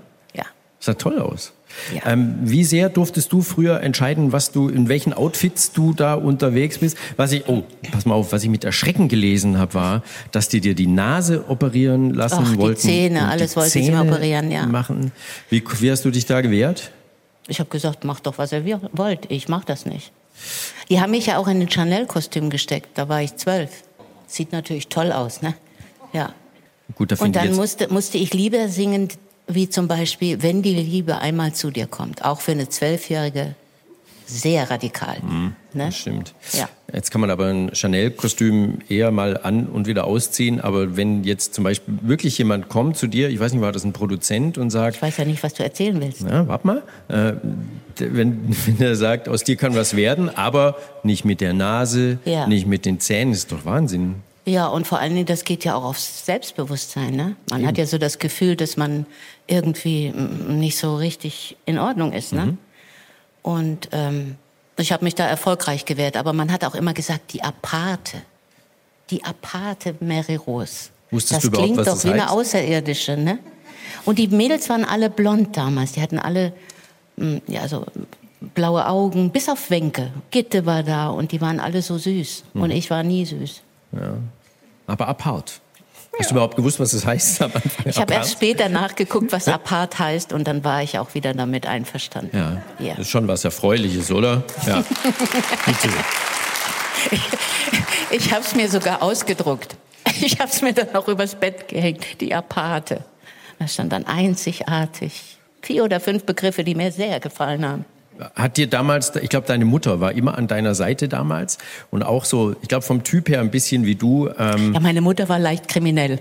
Sah toll aus. Ja. Ähm, wie sehr durftest du früher entscheiden, was du, in welchen Outfits du da unterwegs bist? Was ich, oh, pass mal auf, was ich mit Erschrecken gelesen habe, war, dass die dir die Nase operieren lassen die wollten. Zähne, und alles die wollten sie mir Zähne operieren, ja. Machen. Wie, wie hast du dich da gewehrt? Ich habe gesagt, macht doch, was ihr wollt. Ich mach das nicht. Die haben mich ja auch in ein Chanel-Kostüm gesteckt. Da war ich zwölf. Sieht natürlich toll aus, ne? Ja. Gut, da Und dann musste, musste ich Lieder singen, wie zum Beispiel, wenn die Liebe einmal zu dir kommt. Auch für eine Zwölfjährige sehr radikal. ne? das stimmt. Ja. Jetzt kann man aber ein Chanel-Kostüm eher mal an und wieder ausziehen. Aber wenn jetzt zum Beispiel wirklich jemand kommt zu dir, ich weiß nicht, war das ein Produzent und sagt, Ich weiß ja nicht, was du erzählen willst. Ja, warte mal. Äh, wenn, wenn er sagt, aus dir kann was werden, aber nicht mit der Nase, Ja. nicht mit den Zähnen, ist doch Wahnsinn. Ja, und vor allen Dingen, das geht ja auch aufs Selbstbewusstsein. Ne? Man hat ja so das Gefühl, dass man irgendwie mm, nicht so richtig in Ordnung ist. Ne? Und ähm, ich habe mich da erfolgreich gewehrt. Aber man hat auch immer gesagt, die Aparte. Die Aparte Mary Rose. Wusstest das klingt doch das wie eine heißt? Außerirdische. Ne? Und die Mädels waren alle blond damals. Die hatten alle mm, ja, so blaue Augen, bis auf Wenke. Gitte war da und die waren alle so süß. Hm. Und ich war nie süß. Aber apart. Hast du überhaupt gewusst, was das heißt? Ich habe erst später nachgeguckt, was apart heißt, und dann war ich auch wieder damit einverstanden. Ja, Ja. das ist schon was Erfreuliches, oder? Ja. Bitte. Ich habe es mir sogar ausgedruckt. Ich habe es mir dann auch übers Bett gehängt, die Aparte. Da stand dann einzigartig. Vier oder fünf Begriffe, die mir sehr gefallen haben. Hat dir damals, ich glaube, deine Mutter war immer an deiner Seite damals und auch so, ich glaube, vom Typ her ein bisschen wie du. Ähm, Ja, meine Mutter war leicht kriminell.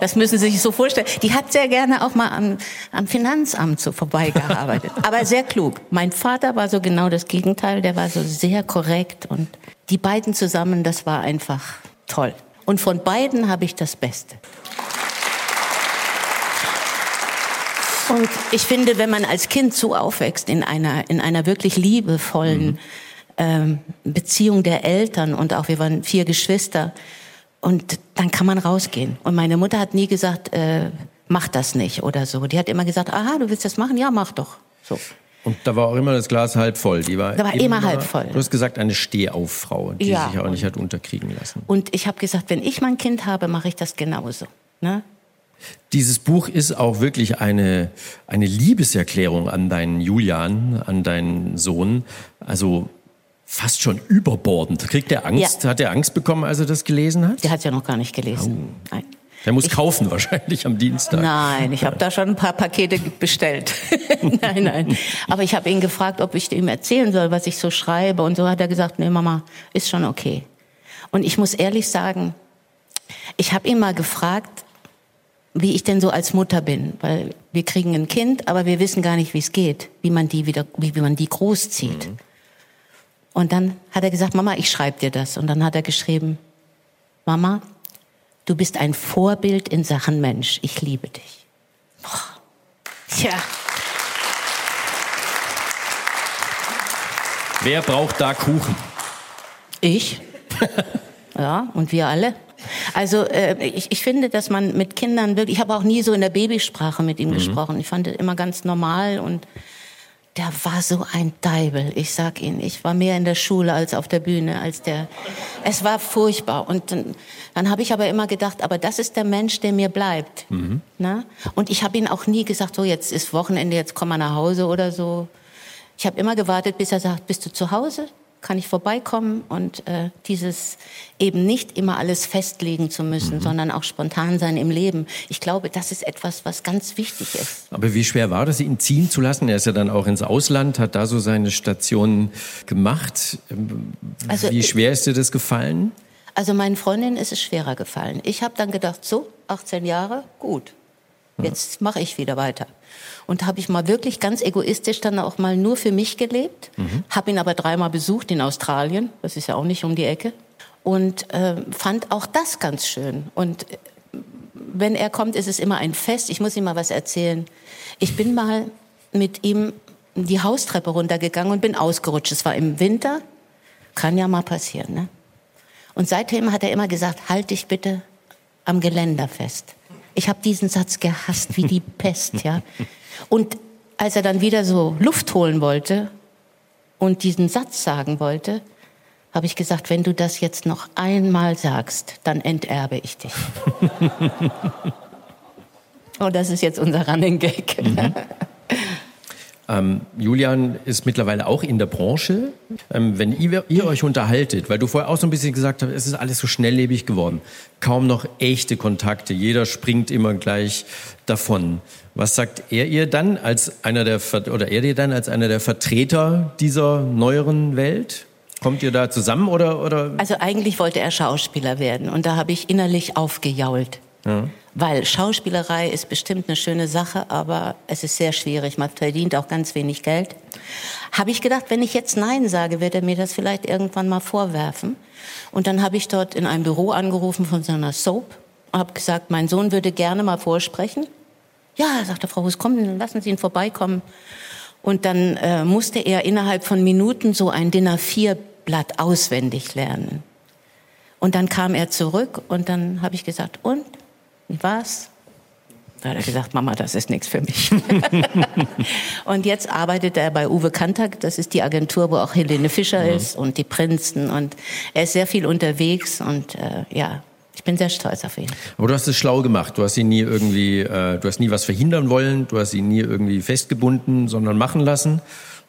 Das müssen Sie sich so vorstellen. Die hat sehr gerne auch mal am, am Finanzamt so vorbeigearbeitet. Aber sehr klug. Mein Vater war so genau das Gegenteil. Der war so sehr korrekt. Und die beiden zusammen, das war einfach toll. Und von beiden habe ich das Beste. Und ich finde, wenn man als Kind so aufwächst in einer, in einer wirklich liebevollen ähm, Beziehung der Eltern und auch wir waren vier Geschwister und dann kann man rausgehen. Und meine Mutter hat nie gesagt, äh, mach das nicht oder so. Die hat immer gesagt, aha, du willst das machen? Ja, mach doch. So. und da war auch immer das Glas halb voll. Die war, Da war immer halb voll. Du hast gesagt, eine Stehauffrau, die Ja. sich auch nicht hat unterkriegen lassen. Und ich habe gesagt, wenn ich mein Kind habe, mache ich das genauso. Ne? Dieses Buch ist auch wirklich eine, eine Liebeserklärung an deinen Julian, an deinen Sohn. Also fast schon überbordend. Kriegt der Angst? Ja. Hat er Angst bekommen, als er das gelesen hat? Der hat ja noch gar nicht gelesen. Nein. Der muss kaufen wahrscheinlich am Dienstag. Nein, ich habe da schon ein paar Pakete bestellt. nein, nein. Aber ich habe ihn gefragt, ob ich ihm erzählen soll, was ich so schreibe. Und so hat er gesagt, nee, Mama, ist schon okay. Und ich muss ehrlich sagen, ich habe ihn mal gefragt, wie ich denn so als Mutter bin, weil wir kriegen ein Kind, aber wir wissen gar nicht, wie es geht, wie man die wieder, wie, wie man die großzieht. Und dann hat er gesagt, Mama, ich schreibe dir das. Und dann hat er geschrieben, Mama, du bist ein Vorbild in Sachen Mensch. Ich liebe dich. Boah. Tja, Wer braucht da Kuchen? ich. ja, und wir alle. Also äh, ich, ich finde, dass man mit Kindern wirklich, ich habe auch nie so in der Babysprache mit ihm gesprochen. Ich fand es immer ganz normal und der war so ein Deibel. Ich sag Ihnen, ich war mehr in der Schule als auf der Bühne, als der. Es war furchtbar. Und dann, dann habe ich aber immer gedacht, aber das ist der Mensch, der mir bleibt. Na? Und ich habe ihn auch nie gesagt, so jetzt ist Wochenende, jetzt komm mal nach Hause oder so. Ich habe immer gewartet, bis er sagt, bist du zu Hause? Kann ich vorbeikommen? Und äh, dieses eben nicht immer alles festlegen zu müssen, sondern auch spontan sein im Leben. Ich glaube, das ist etwas, was ganz wichtig ist. Aber wie schwer war das, ihn ziehen zu lassen? Er ist ja dann auch ins Ausland, hat da so seine Stationen gemacht. Also, wie schwer ist dir das gefallen? Also meinen Freundinnen ist es schwerer gefallen. Ich habe dann gedacht, so, 18 Jahre, gut. Jetzt mache ich wieder weiter. Und habe ich mal wirklich ganz egoistisch dann auch mal nur für mich gelebt. Habe ihn aber dreimal besucht in Australien. Das ist ja auch nicht um die Ecke. Und äh, fand auch das ganz schön. Und äh, wenn er kommt, ist es immer ein Fest. Ich muss ihm mal was erzählen. Ich bin mal mit ihm die Haustreppe runtergegangen und bin ausgerutscht. Es war im Winter. Kann ja mal passieren, ne? Und seitdem hat er immer gesagt, halt dich bitte am Geländer fest. Ich habe diesen Satz gehasst wie die Pest, ja. Und als er dann wieder so Luft holen wollte und diesen Satz sagen wollte, habe ich gesagt, wenn du das jetzt noch einmal sagst, dann enterbe ich dich. oh, das ist jetzt unser Running Gag. Mhm. Ähm, Julian ist mittlerweile auch in der Branche. Ähm, wenn ihr, ihr, euch unterhaltet, weil du vorher auch so ein bisschen gesagt hast, es ist alles so schnelllebig geworden, kaum noch echte Kontakte, jeder springt immer gleich davon. Was sagt er ihr dann als einer der oder er dir dann als einer der Vertreter dieser neueren Welt? Kommt ihr da zusammen oder oder? Also eigentlich wollte er Schauspieler werden und da habe ich innerlich aufgejault. Ja. Weil Schauspielerei ist bestimmt eine schöne Sache, aber es ist sehr schwierig. Man verdient auch ganz wenig Geld. Habe ich gedacht, wenn ich jetzt Nein sage, wird er mir das vielleicht irgendwann mal vorwerfen. Und dann habe ich dort in einem Büro angerufen von so einer Soap, habe gesagt, mein Sohn würde gerne mal vorsprechen. Ja, sagte Frau Hus, kommen, lassen Sie ihn vorbeikommen. Und dann äh, musste er innerhalb von Minuten so ein DIN A4-Blatt auswendig lernen. Und dann kam er zurück und dann habe ich gesagt, und wie war's? Da hat er gesagt, Mama, das ist nichts für mich. und jetzt arbeitet er bei Uwe Kantak, das ist die Agentur, wo auch Helene Fischer mhm. ist und die Prinzen. Und er ist sehr viel unterwegs und äh, ja, ich bin sehr stolz auf ihn. Aber du hast es schlau gemacht. Du hast ihn nie irgendwie, äh, du hast nie was verhindern wollen, du hast ihn nie irgendwie festgebunden, sondern machen lassen.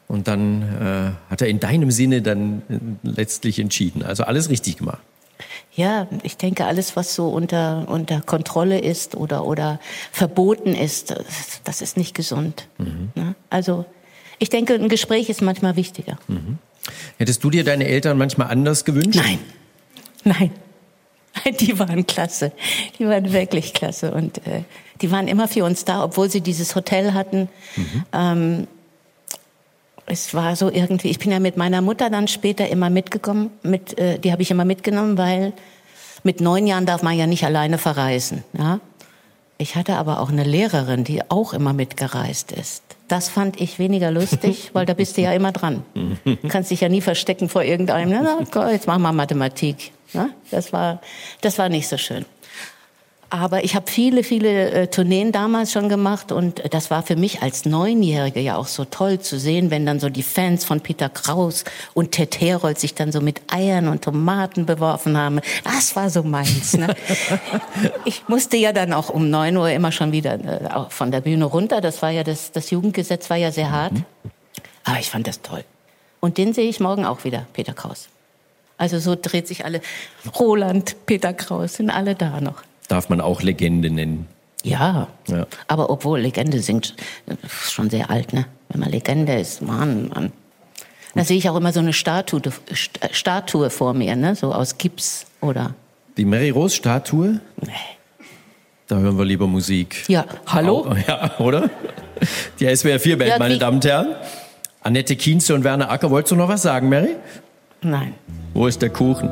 Und dann äh, hat er in deinem Sinne dann letztlich entschieden. Also alles richtig gemacht. Ja, ich denke, alles, was so unter, unter Kontrolle ist oder, oder verboten ist, das ist nicht gesund. Mhm. Ne? Also ich denke, ein Gespräch ist manchmal wichtiger. Mhm. Hättest du dir deine Eltern manchmal anders gewünscht? Nein, nein. Die waren klasse. Die waren wirklich klasse. Und äh, die waren immer für uns da, obwohl sie dieses Hotel hatten. Mhm. Ähm, es war so irgendwie, ich bin ja mit meiner Mutter dann später immer mitgekommen, mit, äh, die habe ich immer mitgenommen, weil mit neun Jahren darf man ja nicht alleine verreisen. Ja? Ich hatte aber auch eine Lehrerin, die auch immer mitgereist ist. Das fand ich weniger lustig, weil da bist du ja immer dran. Du kannst dich ja nie verstecken vor irgendeinem. Na, jetzt machen wir Mathematik. Ja? Das war, das war nicht so schön. Aber ich habe viele, viele äh, Tourneen damals schon gemacht und das war für mich als Neunjährige ja auch so toll zu sehen, wenn dann so die Fans von Peter Kraus und Ted Herold sich dann so mit Eiern und Tomaten beworfen haben. Das war so meins. Ne? ich musste ja dann auch um neun Uhr immer schon wieder äh, von der Bühne runter. Das war ja das, das Jugendgesetz war ja sehr hart. Aber ich fand das toll. Und den sehe ich morgen auch wieder, Peter Kraus. Also so dreht sich alle. Roland, Peter Kraus, sind alle da noch darf man auch Legende nennen. Ja, ja. aber obwohl Legende singt, ist schon sehr alt, ne? Wenn man Legende ist, Mann, Mann. Da sehe ich auch immer so eine Statue, Statue vor mir, ne? So aus Gips oder. Die Mary Rose Statue? Nee. Da hören wir lieber Musik. Ja, hallo? Oh, ja, oder? Die SWR 4 Band, ja, meine Damen und Herren. Annette Kienze und Werner Acker, wolltest du noch was sagen, Mary? Nein. Wo ist der Kuchen?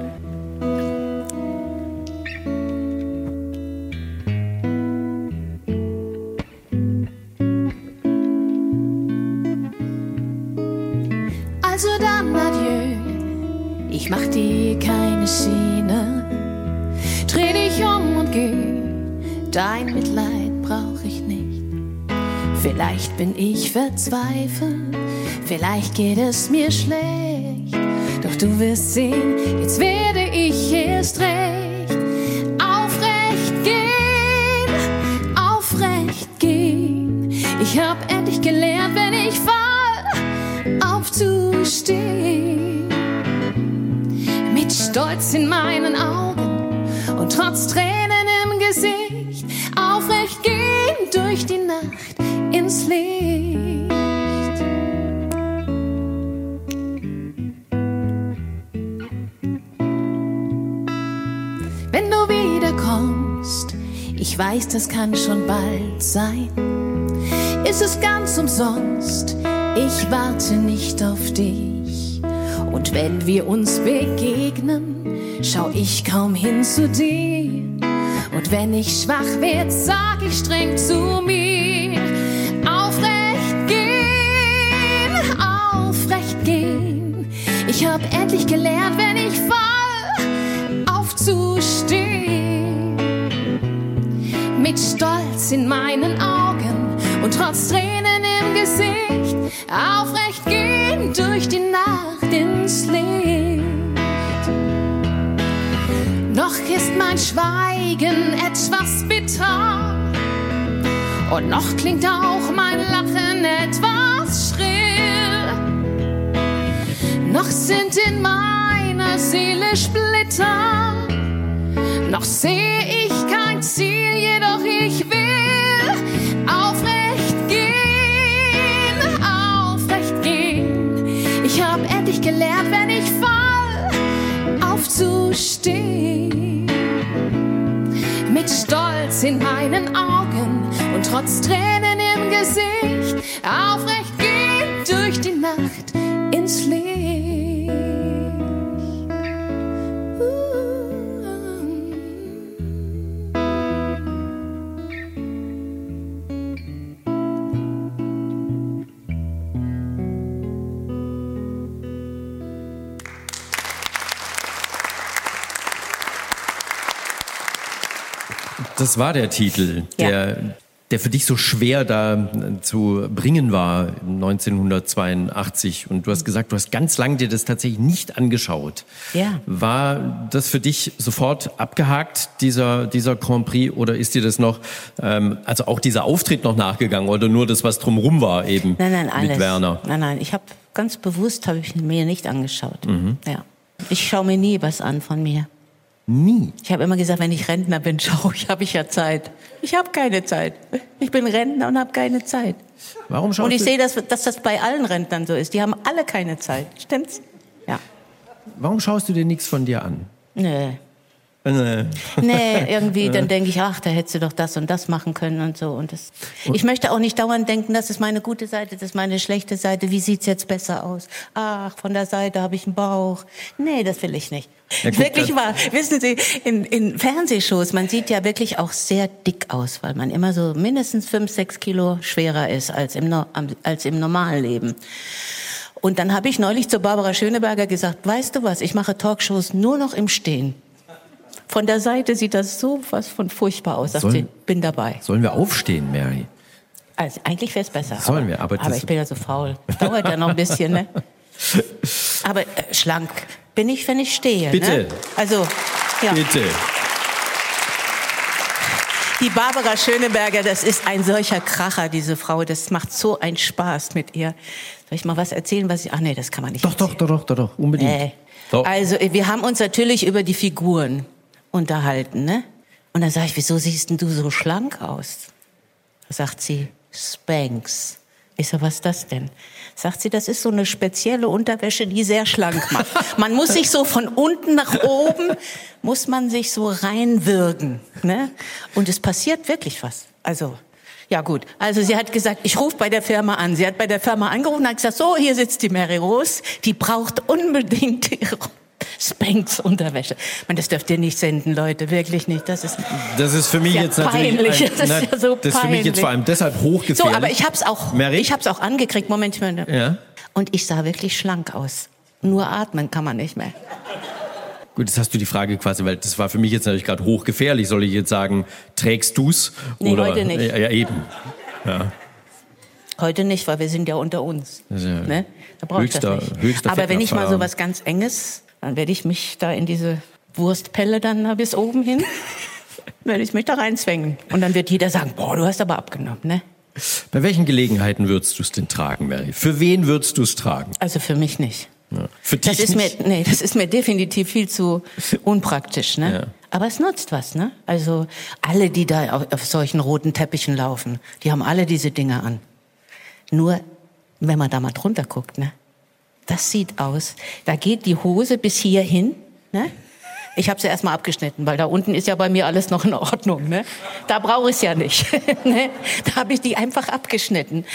Bin ich verzweifelt, vielleicht geht es mir schlecht. Doch du wirst sehen, jetzt werde ich erst recht. Aufrecht gehen, aufrecht gehen. Ich hab endlich gelernt, wenn ich fall, aufzustehen. Mit Stolz in meinen Augen und trotz Tränen im Gesicht Licht. Wenn du wiederkommst, ich weiß, das kann schon bald sein, ist es ganz umsonst, ich warte nicht auf dich. Und wenn wir uns begegnen, schau ich kaum hin zu dir. Und wenn ich schwach werd, sag ich streng zu mir, Ich gelernt, wenn ich fall, aufzustehen. Mit Stolz in meinen Augen und trotz Tränen im im Gesicht, aufrecht gehen durch die Nacht ins Licht. Noch ist mein Schweigen etwas bitter und noch klingt auch mein Lachen etwas Noch sind in meiner Seele Splitter, noch sehe ich kein Ziel, jedoch ich will aufrecht gehen, aufrecht gehen. Ich hab endlich gelernt, wenn ich fall, aufzustehen. Mit Stolz in meinen Augen und trotz Tränen im Gesicht, aufrecht gehen durch die Nacht ins Licht. Das war der Titel, Ja. der, der für dich so schwer da äh, zu bringen war 1982. Und du hast gesagt, du hast ganz lang dir das tatsächlich nicht angeschaut. Ja. War das für dich sofort abgehakt, dieser, dieser Grand Prix, oder ist dir das noch, ähm, also auch dieser Auftritt noch nachgegangen oder nur das, was drumrum war eben Nein, nein, alles. mit Werner? Nein, nein, ich habe ganz bewusst habe ich mir nicht angeschaut. Mhm. Ja. Ich schaue mir nie was an von mir. Nie. Ich habe immer gesagt, wenn ich Rentner bin, schaue ich, habe ich ja Zeit. Ich habe keine Zeit. Ich bin Rentner und habe keine Zeit. Warum schaust Und ich sehe, dass, dass das bei allen Rentnern so ist. Die haben alle keine Zeit. Stimmt's? Ja. warum schaust du dir nichts von dir an? Nee. Äh, Nee, irgendwie, dann denke ich, ach, da hättest du doch das und das machen können und so. Und das, ich möchte auch nicht dauernd denken, das ist meine gute Seite, das ist meine schlechte Seite, wie sieht's jetzt besser aus? Ach, von der Seite habe ich einen Bauch. Nee, das will ich nicht. Ja, wirklich wahr. Wissen Sie, in, in Fernsehshows, man sieht ja wirklich auch sehr dick aus, weil man immer so mindestens fünf, sechs Kilo schwerer ist als im, als im normalen Leben. Und dann habe ich neulich zu Barbara Schöneberger gesagt, weißt du was, ich mache Talkshows nur noch im Stehen. Von der Seite sieht das so was von furchtbar aus. Sagt Sollen- sie, bin dabei. sollen wir aufstehen, Mary? Also eigentlich wäre es besser. Sollen aber, wir, aber aber ich bin ja so faul. Dauert ja noch ein bisschen, ne? Aber äh, schlank bin ich, wenn ich stehe. Bitte. Ne? Also, ja. Bitte. Die Barbara Schöneberger, das ist ein solcher Kracher, diese Frau. Das macht so einen Spaß mit ihr. Soll ich mal was erzählen, was ich... Ach nee, das kann man nicht Doch, doch, erzählen. doch, doch, doch, doch, unbedingt. Nee. Doch. Also, wir haben uns natürlich über die Figuren unterhalten, ne? Und dann sage ich, wieso siehst denn du so schlank aus? Da sagt sie, Spanx. Ich so, was ist das denn? Sagt sie, das ist so eine spezielle Unterwäsche, die sehr schlank macht. Man muss sich so von unten nach oben, muss man sich so reinwirken, ne? Und es passiert wirklich was. Also, ja gut. Also sie hat gesagt, ich rufe bei der Firma an. Sie hat bei der Firma angerufen und hat gesagt, so, hier sitzt die Mary Rose, die braucht unbedingt ihre Spanx Unterwäsche. Man, das dürft ihr nicht senden, Leute, wirklich nicht. Das ist Das ist für mich Ja, jetzt natürlich peinlich. ein, Das ist ja so das ist für mich jetzt peinlich. vor allem deshalb hochgefährlich. so, aber ich hab's auch, Mary? ich hab's auch angekriegt. Moment, Moment. Ja. Und ich sah wirklich schlank aus. Nur atmen kann man nicht mehr. Gut, jetzt hast du die Frage quasi, weil das war für mich jetzt natürlich gerade hochgefährlich. Soll ich jetzt sagen, trägst du's? Nee, oder, heute nicht. Ja, ja eben. Heute nicht, weil wir sind ja unter uns. Das ist ja ne? Da brauche ich das höchster- nicht. höchster Aber wenn ich mal so was ganz Enges, dann werde ich mich da in diese Wurstpelle dann da bis oben hin, werde ich mich da reinzwängen. Und dann wird jeder sagen, boah, du hast aber abgenommen, ne? Bei welchen Gelegenheiten würdest du es denn tragen, Mary? Für wen würdest du es tragen? Also für mich nicht. Ja. Für dich Das ist mir, nicht? nee, das ist mir definitiv viel zu unpraktisch, ne? Ja. Aber es nutzt was, ne? Also alle, die da auf, auf solchen roten Teppichen laufen, die haben alle diese Dinge an. Nur, wenn man da mal drunter guckt, ne? Das sieht aus. Da geht die Hose bis hier hin, ne? Ich habe sie erstmal abgeschnitten, weil da unten ist ja bei mir alles noch in Ordnung, ne? Da brauche ich es ja nicht, ne? Da habe ich die einfach abgeschnitten.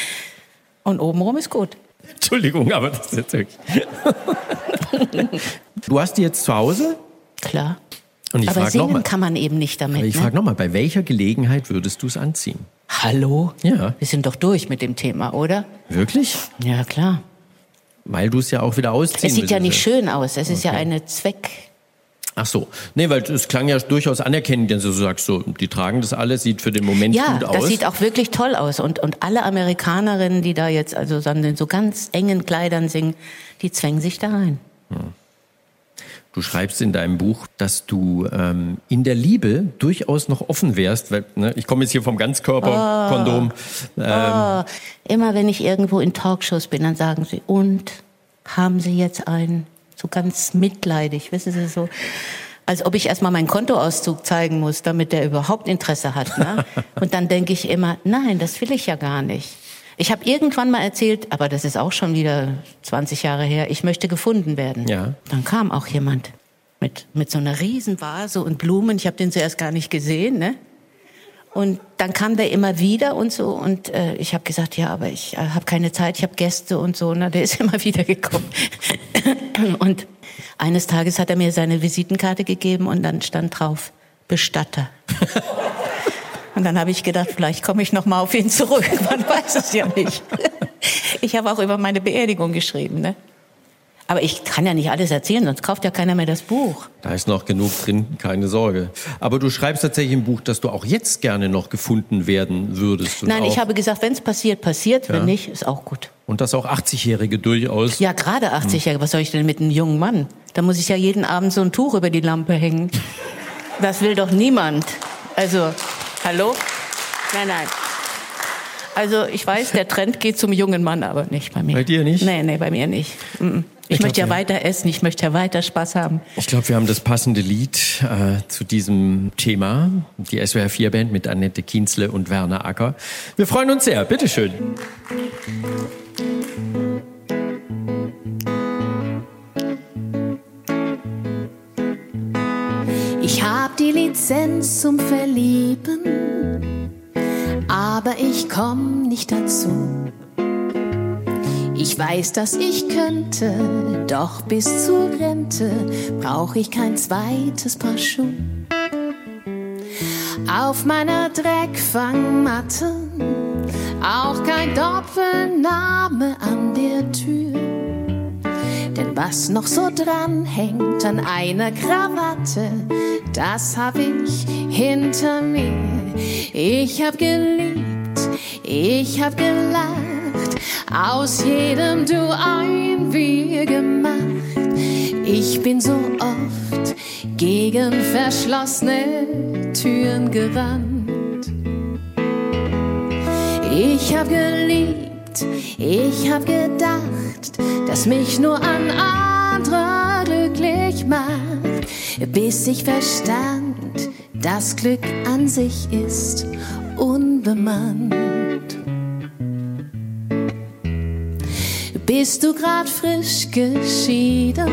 Und obenrum ist gut. Entschuldigung, aber das ist jetzt wirklich. du hast die jetzt zu Hause? Klar. Und ich Aber singen nochmal. kann man eben nicht damit. Ich ne? frage nochmal, bei welcher Gelegenheit würdest du es anziehen? Hallo? Ja. Wir sind doch durch mit dem Thema, oder? Wirklich? Ja, klar. Weil du es ja auch wieder ausziehen Es sieht ja nicht schön aus. Es ist ja eine Zweck. Ach so. Nee, weil es klang ja durchaus anerkennend, dass du sagst, so, die tragen das alles, sieht für den Moment ja, gut aus. das sieht auch wirklich toll aus. Und, und alle Amerikanerinnen, die da jetzt also dann in so ganz engen Kleidern singen, die zwängen sich da rein. Du schreibst in deinem Buch, dass du ähm, in der Liebe durchaus noch offen wärst. Weil, ne, ich komme jetzt hier vom Ganzkörperkondom. Ähm, Oh, immer wenn ich irgendwo in Talkshows bin, dann sagen sie, und haben Sie jetzt einen? So ganz mitleidig, wissen Sie so. Als ob ich erstmal meinen Kontoauszug zeigen muss, damit der überhaupt Interesse hat. Ne? Und dann denke ich immer, nein, das will ich ja gar nicht. Ich habe irgendwann mal erzählt, aber das ist auch schon wieder 20 Jahre her, ich möchte gefunden werden. Ja. Dann kam auch jemand mit, mit so einer Riesenvase und Blumen. Ich habe den zuerst gar nicht gesehen. Ne? Und dann kam der immer wieder und so. Und äh, ich habe gesagt, ja, aber ich äh, habe keine Zeit, ich habe Gäste und so. Na, der ist immer wieder gekommen. und eines Tages hat er mir seine Visitenkarte gegeben und dann stand drauf Bestatter. Und dann habe ich gedacht, vielleicht komme ich noch mal auf ihn zurück. Man weiß es ja nicht. Ich habe auch über meine Beerdigung geschrieben, ne? Aber ich kann ja nicht alles erzählen, sonst kauft ja keiner mehr das Buch. Da ist noch genug drin, keine Sorge. Aber du schreibst tatsächlich im Buch, dass du auch jetzt gerne noch gefunden werden würdest. Nein, ich habe gesagt, wenn es passiert, passiert. Wenn nicht, ist auch gut. Und dass auch 80-Jährige durchaus. Ja, gerade 80-Jährige. Was soll ich denn mit einem jungen Mann? Da muss ich ja jeden Abend so ein Tuch über die Lampe hängen. Das will doch niemand. Also, hallo? Nein, nein. Also, ich weiß, der Trend geht zum jungen Mann, aber nicht bei mir. Bei dir nicht? Nee, nee, bei mir nicht. Mm, mm. Ich, Ich glaub, möchte ja ja. weiter essen, ich möchte ja weiter Spaß haben. Ich glaube, wir haben das passende Lied äh, zu diesem Thema. Die SWR 4 Band mit Annette Kienzle und Werner Acker. Wir freuen uns sehr. Bitteschön. Ich die Lizenz zum Verlieben, aber ich komm nicht dazu. Ich weiß, dass ich könnte, doch bis zur Rente brauch ich kein zweites Paar Schuh. Auf meiner Dreckfangmatte auch kein Doppelname an der Tür. Denn was noch so dran hängt an einer Krawatte, das hab ich hinter mir. Ich hab geliebt, ich hab gelacht, aus jedem Du ein Wir gemacht. Ich bin so oft gegen verschlossene Türen gerannt. Ich hab geliebt, ich hab gedacht, dass mich nur an andere glücklich macht, bis ich verstand, das Glück an sich ist unbemannt. Bist du grad frisch geschieden?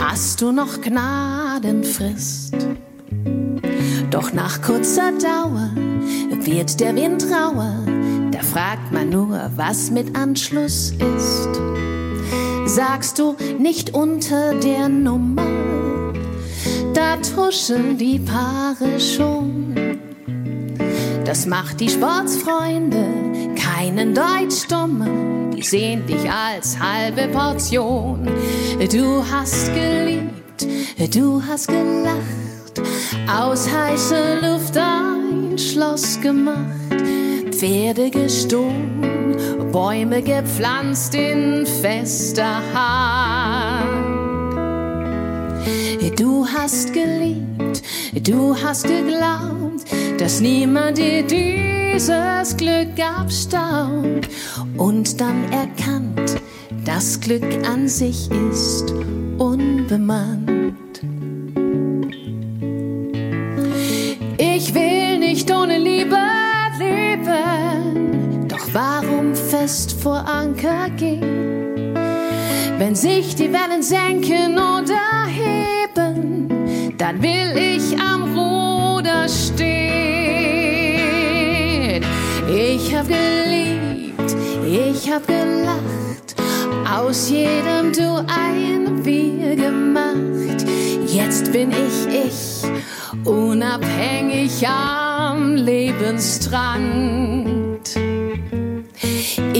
Hast du noch Gnadenfrist? Doch nach kurzer Dauer wird der Wind rauer, fragt man nur, was mit Anschluss ist. Sagst du nicht unter der Nummer, da tuschen die Paare schon. Das macht die Sportsfreunde keinen Deutschdummer, die sehen dich als halbe Portion. Du hast geliebt, du hast gelacht, aus heißer Luft ein Schloss gemacht, Pferde gestohlen, Bäume gepflanzt in fester Hand. Du hast geliebt, du hast geglaubt, dass niemand dir dieses Glück abstaubt und dann erkannt, das Glück an sich ist unbemannt. Ich will nicht ohne Liebe warum fest vor Anker gehen? Wenn sich die Wellen senken oder heben, dann will ich am Ruder stehen. Ich hab geliebt, ich hab gelacht, aus jedem Du ein Wir gemacht. Jetzt bin ich ich, unabhängig am Lebensstrand.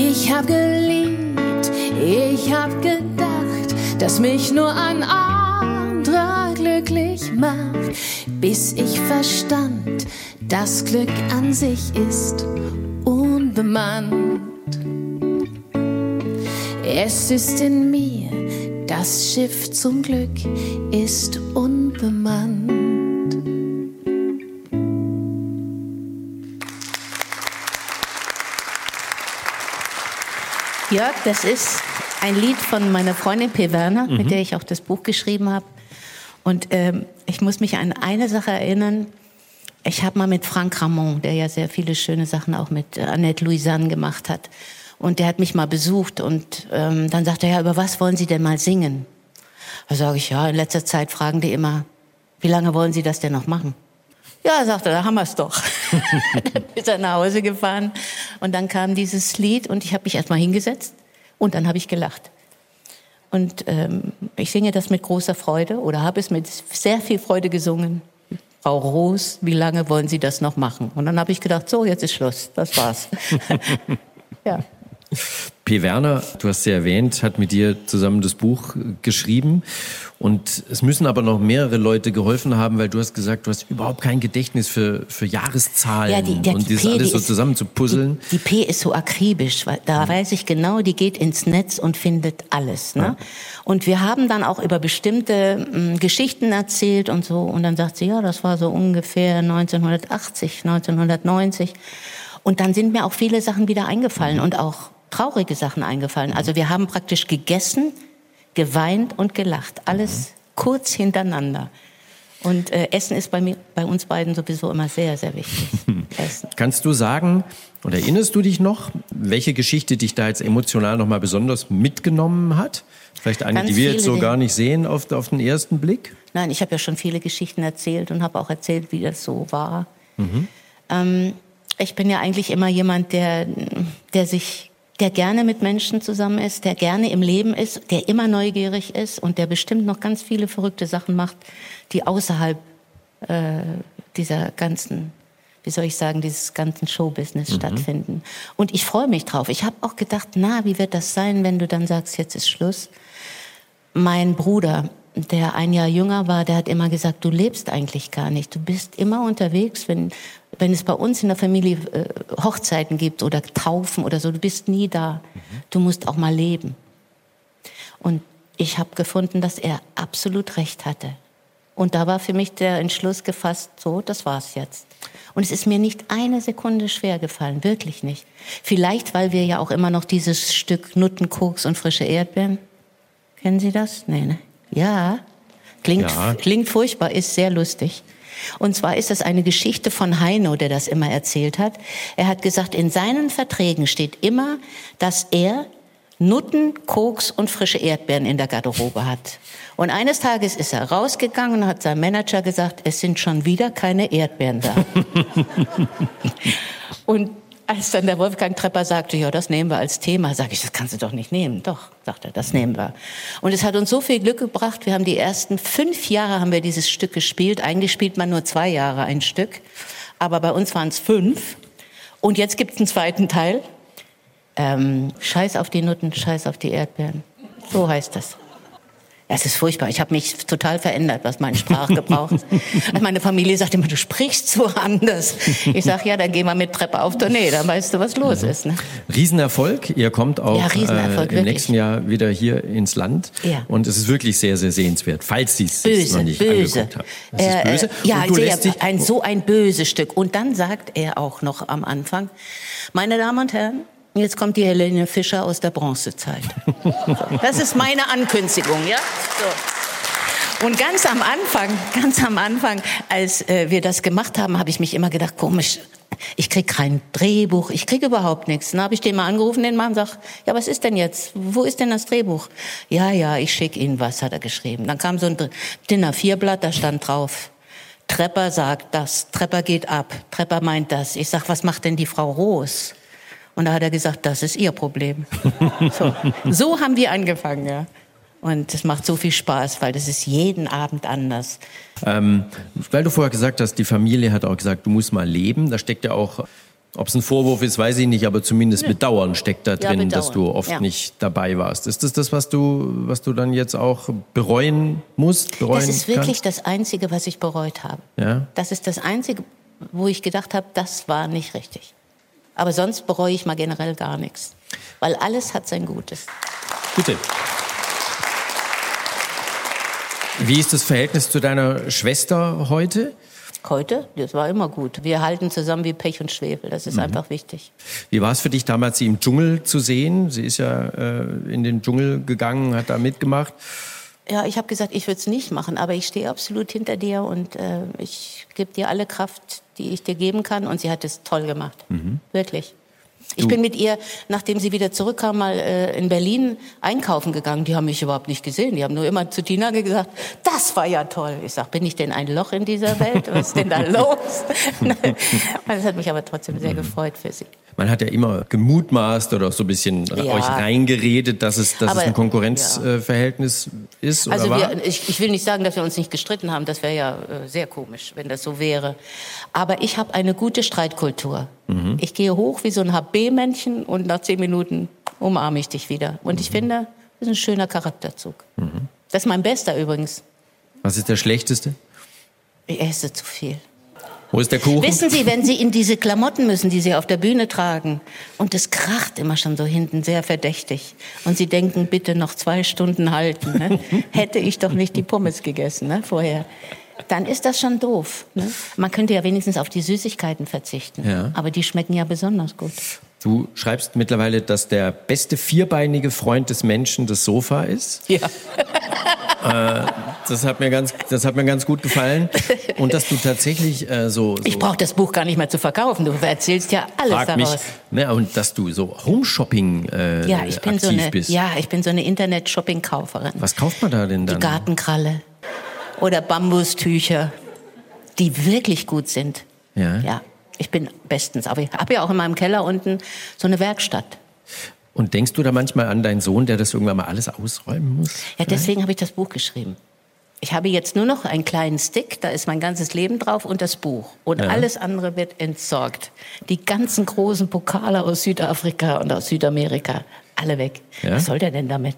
Ich hab geliebt, ich hab gedacht, dass mich nur ein anderer glücklich macht, bis ich verstand, das Glück an sich ist unbemannt. Es ist in mir, das Schiff zum Glück ist unbemannt. Jörg, das ist ein Lied von meiner Freundin P. Werner, mhm. mit der ich auch das Buch geschrieben habe. Und ähm, ich muss mich an eine Sache erinnern. Ich habe mal mit Frank Ramon, der ja sehr viele schöne Sachen auch mit Annette Louisanne gemacht hat, und der hat mich mal besucht und ähm, dann sagte er, ja, über was wollen Sie denn mal singen? Da sage ich, ja, in letzter Zeit fragen die immer, wie lange wollen Sie das denn noch machen? Ja, sagte, da haben wir es doch. dann ist er nach Hause gefahren und dann kam dieses Lied und ich habe mich erstmal hingesetzt und dann habe ich gelacht. Und ähm, ich singe das mit großer Freude oder habe es mit sehr viel Freude gesungen. Frau Roos, wie lange wollen Sie das noch machen? Und dann habe ich gedacht, so, jetzt ist Schluss, das war's. ja. P. Werner, du hast sie erwähnt, hat mit dir zusammen das Buch geschrieben. Und es müssen aber noch mehrere Leute geholfen haben, weil du hast gesagt, du hast überhaupt kein Gedächtnis für, für Jahreszahlen ja, die, die, und die das P, alles so zusammen zu puzzeln. Die, die, P ist so akribisch, weil da mhm. weiß ich genau, die geht ins Netz und findet alles. Ne? Ja. Und wir haben dann auch über bestimmte m, Geschichten erzählt und so. Und dann sagt sie, ja, das war so ungefähr 1980, 1990. Und dann sind mir auch viele Sachen wieder eingefallen mhm. und auch traurige Sachen eingefallen. Also wir haben praktisch gegessen, geweint und gelacht. Alles kurz hintereinander. Und äh, Essen ist bei, mir, bei uns beiden sowieso immer sehr, sehr wichtig. Essen. Kannst du sagen, oder erinnerst du dich noch, welche Geschichte dich da jetzt emotional nochmal besonders mitgenommen hat? Vielleicht eine, Ganz die wir jetzt so gar nicht sehen auf, auf den ersten Blick? Nein, ich habe ja schon viele Geschichten erzählt und habe auch erzählt, wie das so war. Mhm. Ähm, ich bin ja eigentlich immer jemand, der, der sich der gerne mit Menschen zusammen ist, der gerne im Leben ist, der immer neugierig ist und der bestimmt noch ganz viele verrückte Sachen macht, die außerhalb äh, dieser ganzen, wie soll ich sagen, dieses ganzen Showbusiness mhm. stattfinden. Und ich freue mich drauf. Ich habe auch gedacht, na, wie wird das sein, wenn du dann sagst, jetzt ist Schluss? Mein Bruder, der ein Jahr jünger war, der hat immer gesagt, du lebst eigentlich gar nicht. Du bist immer unterwegs, wenn, wenn es bei uns in der Familie äh, Hochzeiten gibt oder Taufen oder so, du bist nie da. Mhm. Du musst auch mal leben. Und ich habe gefunden, dass er absolut recht hatte. Und da war für mich der Entschluss gefasst, so, das war's jetzt. Und es ist mir nicht eine Sekunde schwer gefallen, wirklich nicht. Vielleicht, weil wir ja auch immer noch dieses Stück Nuttenkoks und frische Erdbeeren. Kennen Sie das? Nee, ne? Ja. Klingt, ja. klingt furchtbar, ist sehr lustig. Und zwar ist das eine Geschichte von Heino, der das immer erzählt hat. Er hat gesagt, in seinen Verträgen steht immer, dass er Nutten, Koks und frische Erdbeeren in der Garderobe hat. Und eines Tages ist er rausgegangen und hat seinem Manager gesagt, es sind schon wieder keine Erdbeeren da. und als dann der Wolfgang Trepper sagte, ja, das nehmen wir als Thema, sage ich, das kannst du doch nicht nehmen. Doch, sagt er, das nehmen wir. Und es hat uns so viel Glück gebracht. Wir haben die ersten fünf Jahre haben wir dieses Stück gespielt. Eigentlich spielt man nur zwei Jahre ein Stück, aber bei uns waren es fünf. Und jetzt gibt es einen zweiten Teil. Ähm, Scheiß auf die Nutten, Scheiß auf die Erdbeeren. So heißt das. Es ist furchtbar. Ich habe mich total verändert, was mein Sprachgebrauch ist. Meine Familie sagt immer, du sprichst so anders. Ich sage, ja, dann gehen wir mit Treppe auf Tournee, dann weißt du, was los ist. Ne? Riesenerfolg. Ihr kommt auch ja, äh, im nächsten Jahr wieder hier ins Land. Ja. Und es ist wirklich sehr, sehr sehenswert, falls Sie es noch nicht böse. angeguckt haben. Es ist böse. Äh, ja, sehr, ein, so ein böses Stück. Und dann sagt er auch noch am Anfang, meine Damen und Herren, Jetzt kommt die Helene Fischer aus der Bronzezeit. Das ist meine Ankündigung, ja? So. Und ganz am Anfang, ganz am Anfang, als äh, wir das gemacht haben, habe ich mich immer gedacht, komisch, ich krieg kein Drehbuch, ich krieg überhaupt nichts. Dann habe ich den mal angerufen, den Mann, sag, ja, was ist denn jetzt? Wo ist denn das Drehbuch? Ja, ja, ich schick Ihnen was, hat er geschrieben. Dann kam so ein Dinner Vierblatt, da stand drauf, Trepper sagt das, Trepper geht ab, Trepper meint das. Ich sag, was macht denn die Frau Roos? Und da hat er gesagt, das ist ihr Problem. so. so haben wir angefangen, ja. Und es macht so viel Spaß, weil das ist jeden Abend anders. Ähm, weil du vorher gesagt hast, die Familie hat auch gesagt, du musst mal leben. Da steckt ja auch Ob es ein Vorwurf ist, weiß ich nicht, aber zumindest nee. Bedauern steckt da drin, bedauern. dass du oft ja. nicht dabei warst. Ist das das, was du, was du dann jetzt auch bereuen musst? Bereuen das ist wirklich kannst? das Einzige, was ich bereut habe. Ja? Das ist das Einzige, wo ich gedacht habe, das war nicht richtig. Aber sonst bereue ich mal generell gar nichts. Weil alles hat sein Gutes. Bitte. Wie ist das Verhältnis zu deiner Schwester heute? Heute, das war immer gut. Wir halten zusammen wie Pech und Schwefel. Das ist mhm. einfach wichtig. Wie war es für dich damals, sie im Dschungel zu sehen? Sie ist ja äh, in den Dschungel gegangen, hat da mitgemacht. Ja, ich habe gesagt, ich würde es nicht machen, aber ich stehe absolut hinter dir und äh, ich gebe dir alle Kraft, die ich dir geben kann. Und sie hat es toll gemacht, mhm. wirklich. Ich bin mit ihr, nachdem sie wieder zurückkam, mal äh, in Berlin einkaufen gegangen. Die haben mich überhaupt nicht gesehen. Die haben nur immer zu Tina gesagt, das war ja toll. Ich sag, bin ich denn ein Loch in dieser Welt? Was ist denn da los? das hat mich aber trotzdem sehr gefreut für sie man hat ja immer gemutmaßt oder so ein bisschen ja. euch reingeredet, dass es, dass Aber, es ein Konkurrenzverhältnis ja. ist. also wir, ich, ich, will nicht sagen, dass wir uns nicht gestritten haben. Das wäre ja äh, sehr komisch, wenn das so wäre. Aber ich habe eine gute Streitkultur. Mhm. Ich gehe hoch wie so ein HB-Männchen und nach zehn Minuten umarme ich dich wieder. Und mhm. ich finde, das ist ein schöner Charakterzug. Mhm. Das ist mein bester übrigens. Was ist der schlechteste? Ich esse zu viel. Wo ist der Kuchen? Wissen Sie, wenn Sie in diese Klamotten müssen, die Sie auf der Bühne tragen, und es kracht immer schon so hinten sehr verdächtig, und Sie denken, bitte noch zwei Stunden halten, ne? hätte ich doch nicht die Pommes gegessen ne, vorher. Dann ist das schon doof. Ne? Man könnte ja wenigstens auf die Süßigkeiten verzichten. Ja. Aber die schmecken ja besonders gut. Du schreibst mittlerweile, dass der beste vierbeinige Freund des Menschen das Sofa ist. Ja. Äh, das, hat mir ganz, das hat mir ganz gut gefallen. Und dass du tatsächlich äh, so, so, Ich brauche das Buch gar nicht mehr zu verkaufen. Du erzählst ja alles daraus. Mich, ne, und dass du so Home-Shopping äh, ja, ich bin aktiv so eine, bist. Ja, ich bin so eine Internet-Shopping-Kauferin. Was kauft man da denn dann? Die Gartenkralle oder Bambustücher, die wirklich gut sind. Ja. Ja, ich bin bestens. Aber ich habe ja auch in meinem Keller unten so eine Werkstatt. Und denkst du da manchmal an deinen Sohn, der das irgendwann mal alles ausräumen muss? Ja, deswegen habe ich das Buch geschrieben. Ich habe jetzt nur noch einen kleinen Stick, da ist mein ganzes Leben drauf und das Buch. Und ja. alles andere wird entsorgt. Die ganzen großen Pokale aus Südafrika und aus Südamerika, alle weg. Ja? Was soll der denn damit?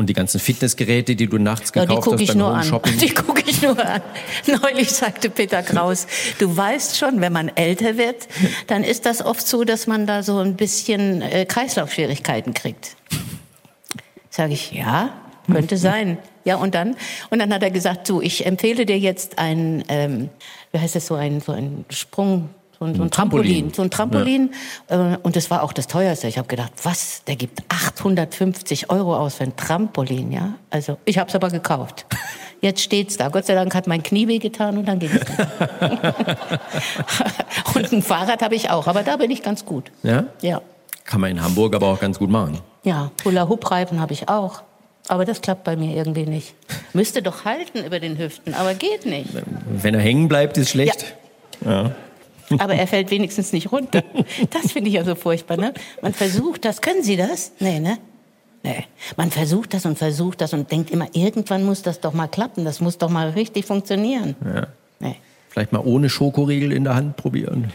Und die ganzen Fitnessgeräte, die du nachts gekauft ja, die hast beim nur Home Shopping? An. Die gucke ich nur an. Neulich sagte Peter Kraus, du weißt schon, wenn man älter wird, dann ist das oft so, dass man da so ein bisschen äh, Kreislaufschwierigkeiten kriegt. Sage ich, ja, könnte sein. Ja, und dann? Und dann hat er gesagt, du, ich empfehle dir jetzt ein, ähm, wie heißt das, so ein, so ein Sprung, so ein, so ein Trampolin. Trampolin. So ein Trampolin. Ja. Äh, und das war auch das teuerste. Ich habe gedacht, was? Der gibt 850 Euro aus für ein Trampolin, ja? Also ich habe es aber gekauft. Jetzt steht's da. Gott sei Dank hat mein Knie weh getan und dann ging es. und ein Fahrrad habe ich auch, aber da bin ich ganz gut. Ja? Ja. Kann man in Hamburg aber auch ganz gut machen. Ja, Hula-Hoop-Reifen habe ich auch. Aber das klappt bei mir irgendwie nicht. Müsste doch halten über den Hüften, aber geht nicht. Wenn er hängen bleibt, ist schlecht. Ja. ja aber er fällt wenigstens nicht runter. Das finde ich ja so furchtbar. Ne? Man versucht das. Können Sie das? Nee, ne? Nee. Man versucht das und versucht das und denkt immer, irgendwann muss das doch mal klappen. Das muss doch mal richtig funktionieren. Ja. Nee. Vielleicht mal ohne Schokoriegel in der Hand probieren.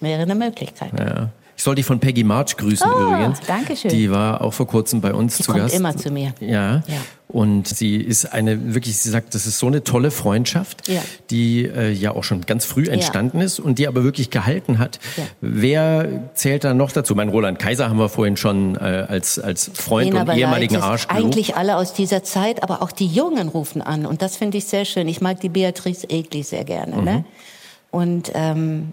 Wäre eine Möglichkeit. Ja. Ich soll dich von Peggy March grüßen oh, übrigens. Danke schön. Die war auch vor kurzem bei uns sie zu kommt Gast. immer zu mir. Ja. ja. Und sie ist eine wirklich, sie sagt, das ist so eine tolle Freundschaft, ja. die äh, ja auch schon ganz früh entstanden ja. ist und die aber wirklich gehalten hat. Ja. Wer zählt da noch dazu? Mein Roland Kaiser haben wir vorhin schon äh, als als Freund und ehemaligen Arsch gelobt. Eigentlich alle aus dieser Zeit, aber auch die Jungen rufen an und das finde ich sehr schön. Ich mag die Beatrice Egli sehr gerne. Ne? Mhm. Ne? Und ähm,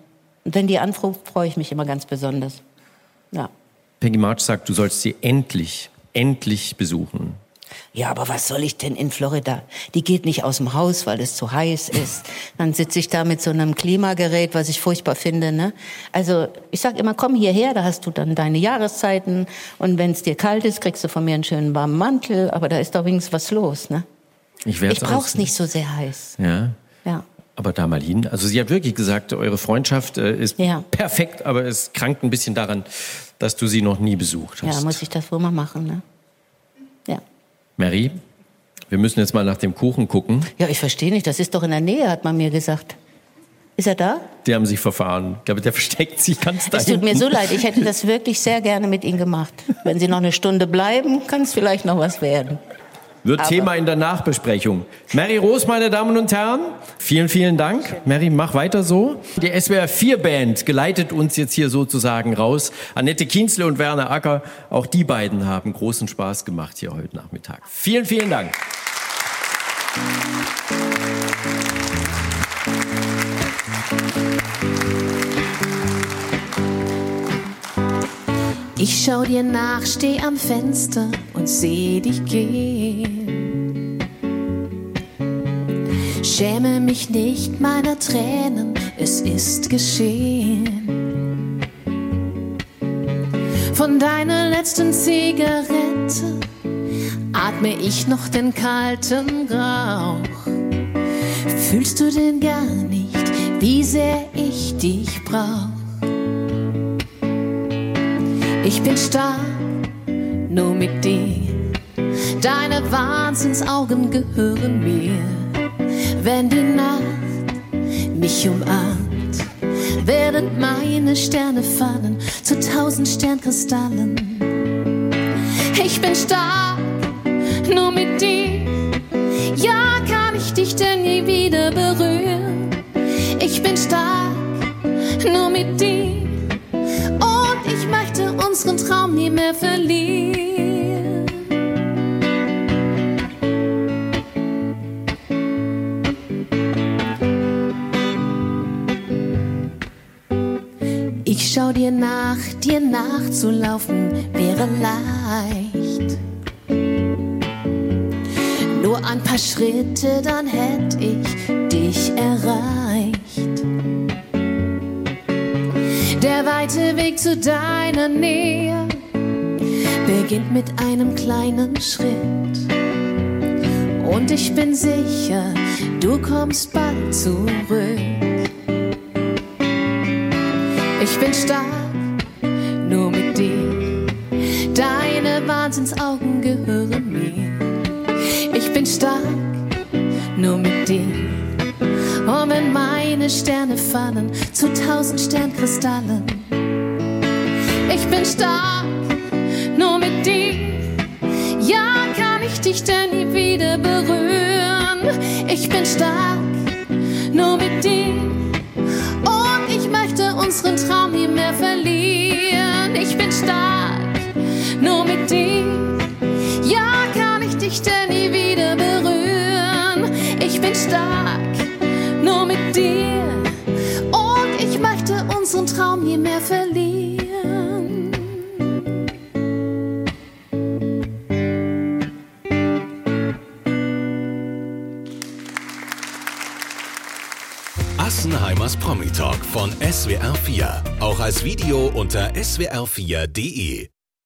wenn die anruft, freue ich mich immer ganz besonders. Ja. Peggy March sagt, du sollst sie endlich, endlich besuchen. Ja, aber was soll ich denn in Florida? Die geht nicht aus dem Haus, weil es zu heiß ist. Dann sitze ich da mit so einem Klimagerät, was ich furchtbar finde. Ne? Also ich sag immer, komm hierher, da hast du dann deine Jahreszeiten und wenn es dir kalt ist, kriegst du von mir einen schönen warmen Mantel. Aber da ist doch wenigstens was los. Ne? Ich, ich brauch's nicht so sehr heiß. Ja. Aber da mal hin. Also sie hat wirklich gesagt, eure Freundschaft äh, ist ja. perfekt, aber es krankt ein bisschen daran, dass du sie noch nie besucht hast. Ja, muss ich das wohl mal machen, ne? Ja. Mary, wir müssen jetzt mal nach dem Kuchen gucken. Ja, ich verstehe nicht. Das ist doch in der Nähe, hat man mir gesagt. Ist er da? Die haben sich verfahren. Ich glaube, der versteckt sich ganz da Es tut mir so leid, ich hätte das wirklich sehr gerne mit Ihnen gemacht. Wenn Sie noch eine Stunde bleiben, kann es vielleicht noch was werden. Wird Aber- Thema in der Nachbesprechung. Mary Roos, meine Damen und Herren, vielen, vielen Dank. Mary, mach weiter so. Die SWR 4 Band geleitet uns jetzt hier sozusagen raus. Annette Kienzle und Werner Acker, auch die beiden haben großen Spaß gemacht hier heute Nachmittag. Vielen, vielen Dank. Ich schau dir nach, steh am Fenster und seh dich gehen. Schäme mich nicht meiner Tränen, es ist geschehen. Von deiner letzten Zigarette atme ich noch den kalten Rauch. Fühlst du denn gar nicht, wie sehr ich dich brauch? Ich bin stark, nur mit dir. Deine Wahnsinnsaugen gehören mir. Wenn die Nacht mich umarmt, werden meine Sterne fallen zu tausend Sternkristallen. Ich bin stark, nur mit dir. Ja, kann ich dich denn nie wieder berühren? Ich bin stark, nur mit dir. Und ich möchte unseren Traum nie mehr verlieren. Schau dir nach, dir nachzulaufen wäre leicht. Nur ein paar Schritte, dann hätte ich dich erreicht. Der weite Weg zu deiner Nähe beginnt mit einem kleinen Schritt. Und ich bin sicher, du kommst bald zurück. Ich bin stark, nur mit dir. Deine Wahnsinnsaugen gehören mir. Ich bin stark, nur mit dir. Und wenn meine Sterne fallen zu tausend Sternkristallen. Ich bin stark, nur mit dir. Ja, kann ich dich denn nie wieder berühren? Ich bin stark, dir. Ja, kann ich dich denn nie wieder berühren? Ich bin stark, nur mit dir. Und ich möchte unseren Traum nie mehr verlieren. Assenheimers Promi Talk von SWR 4. Auch als Video unter swr4.de.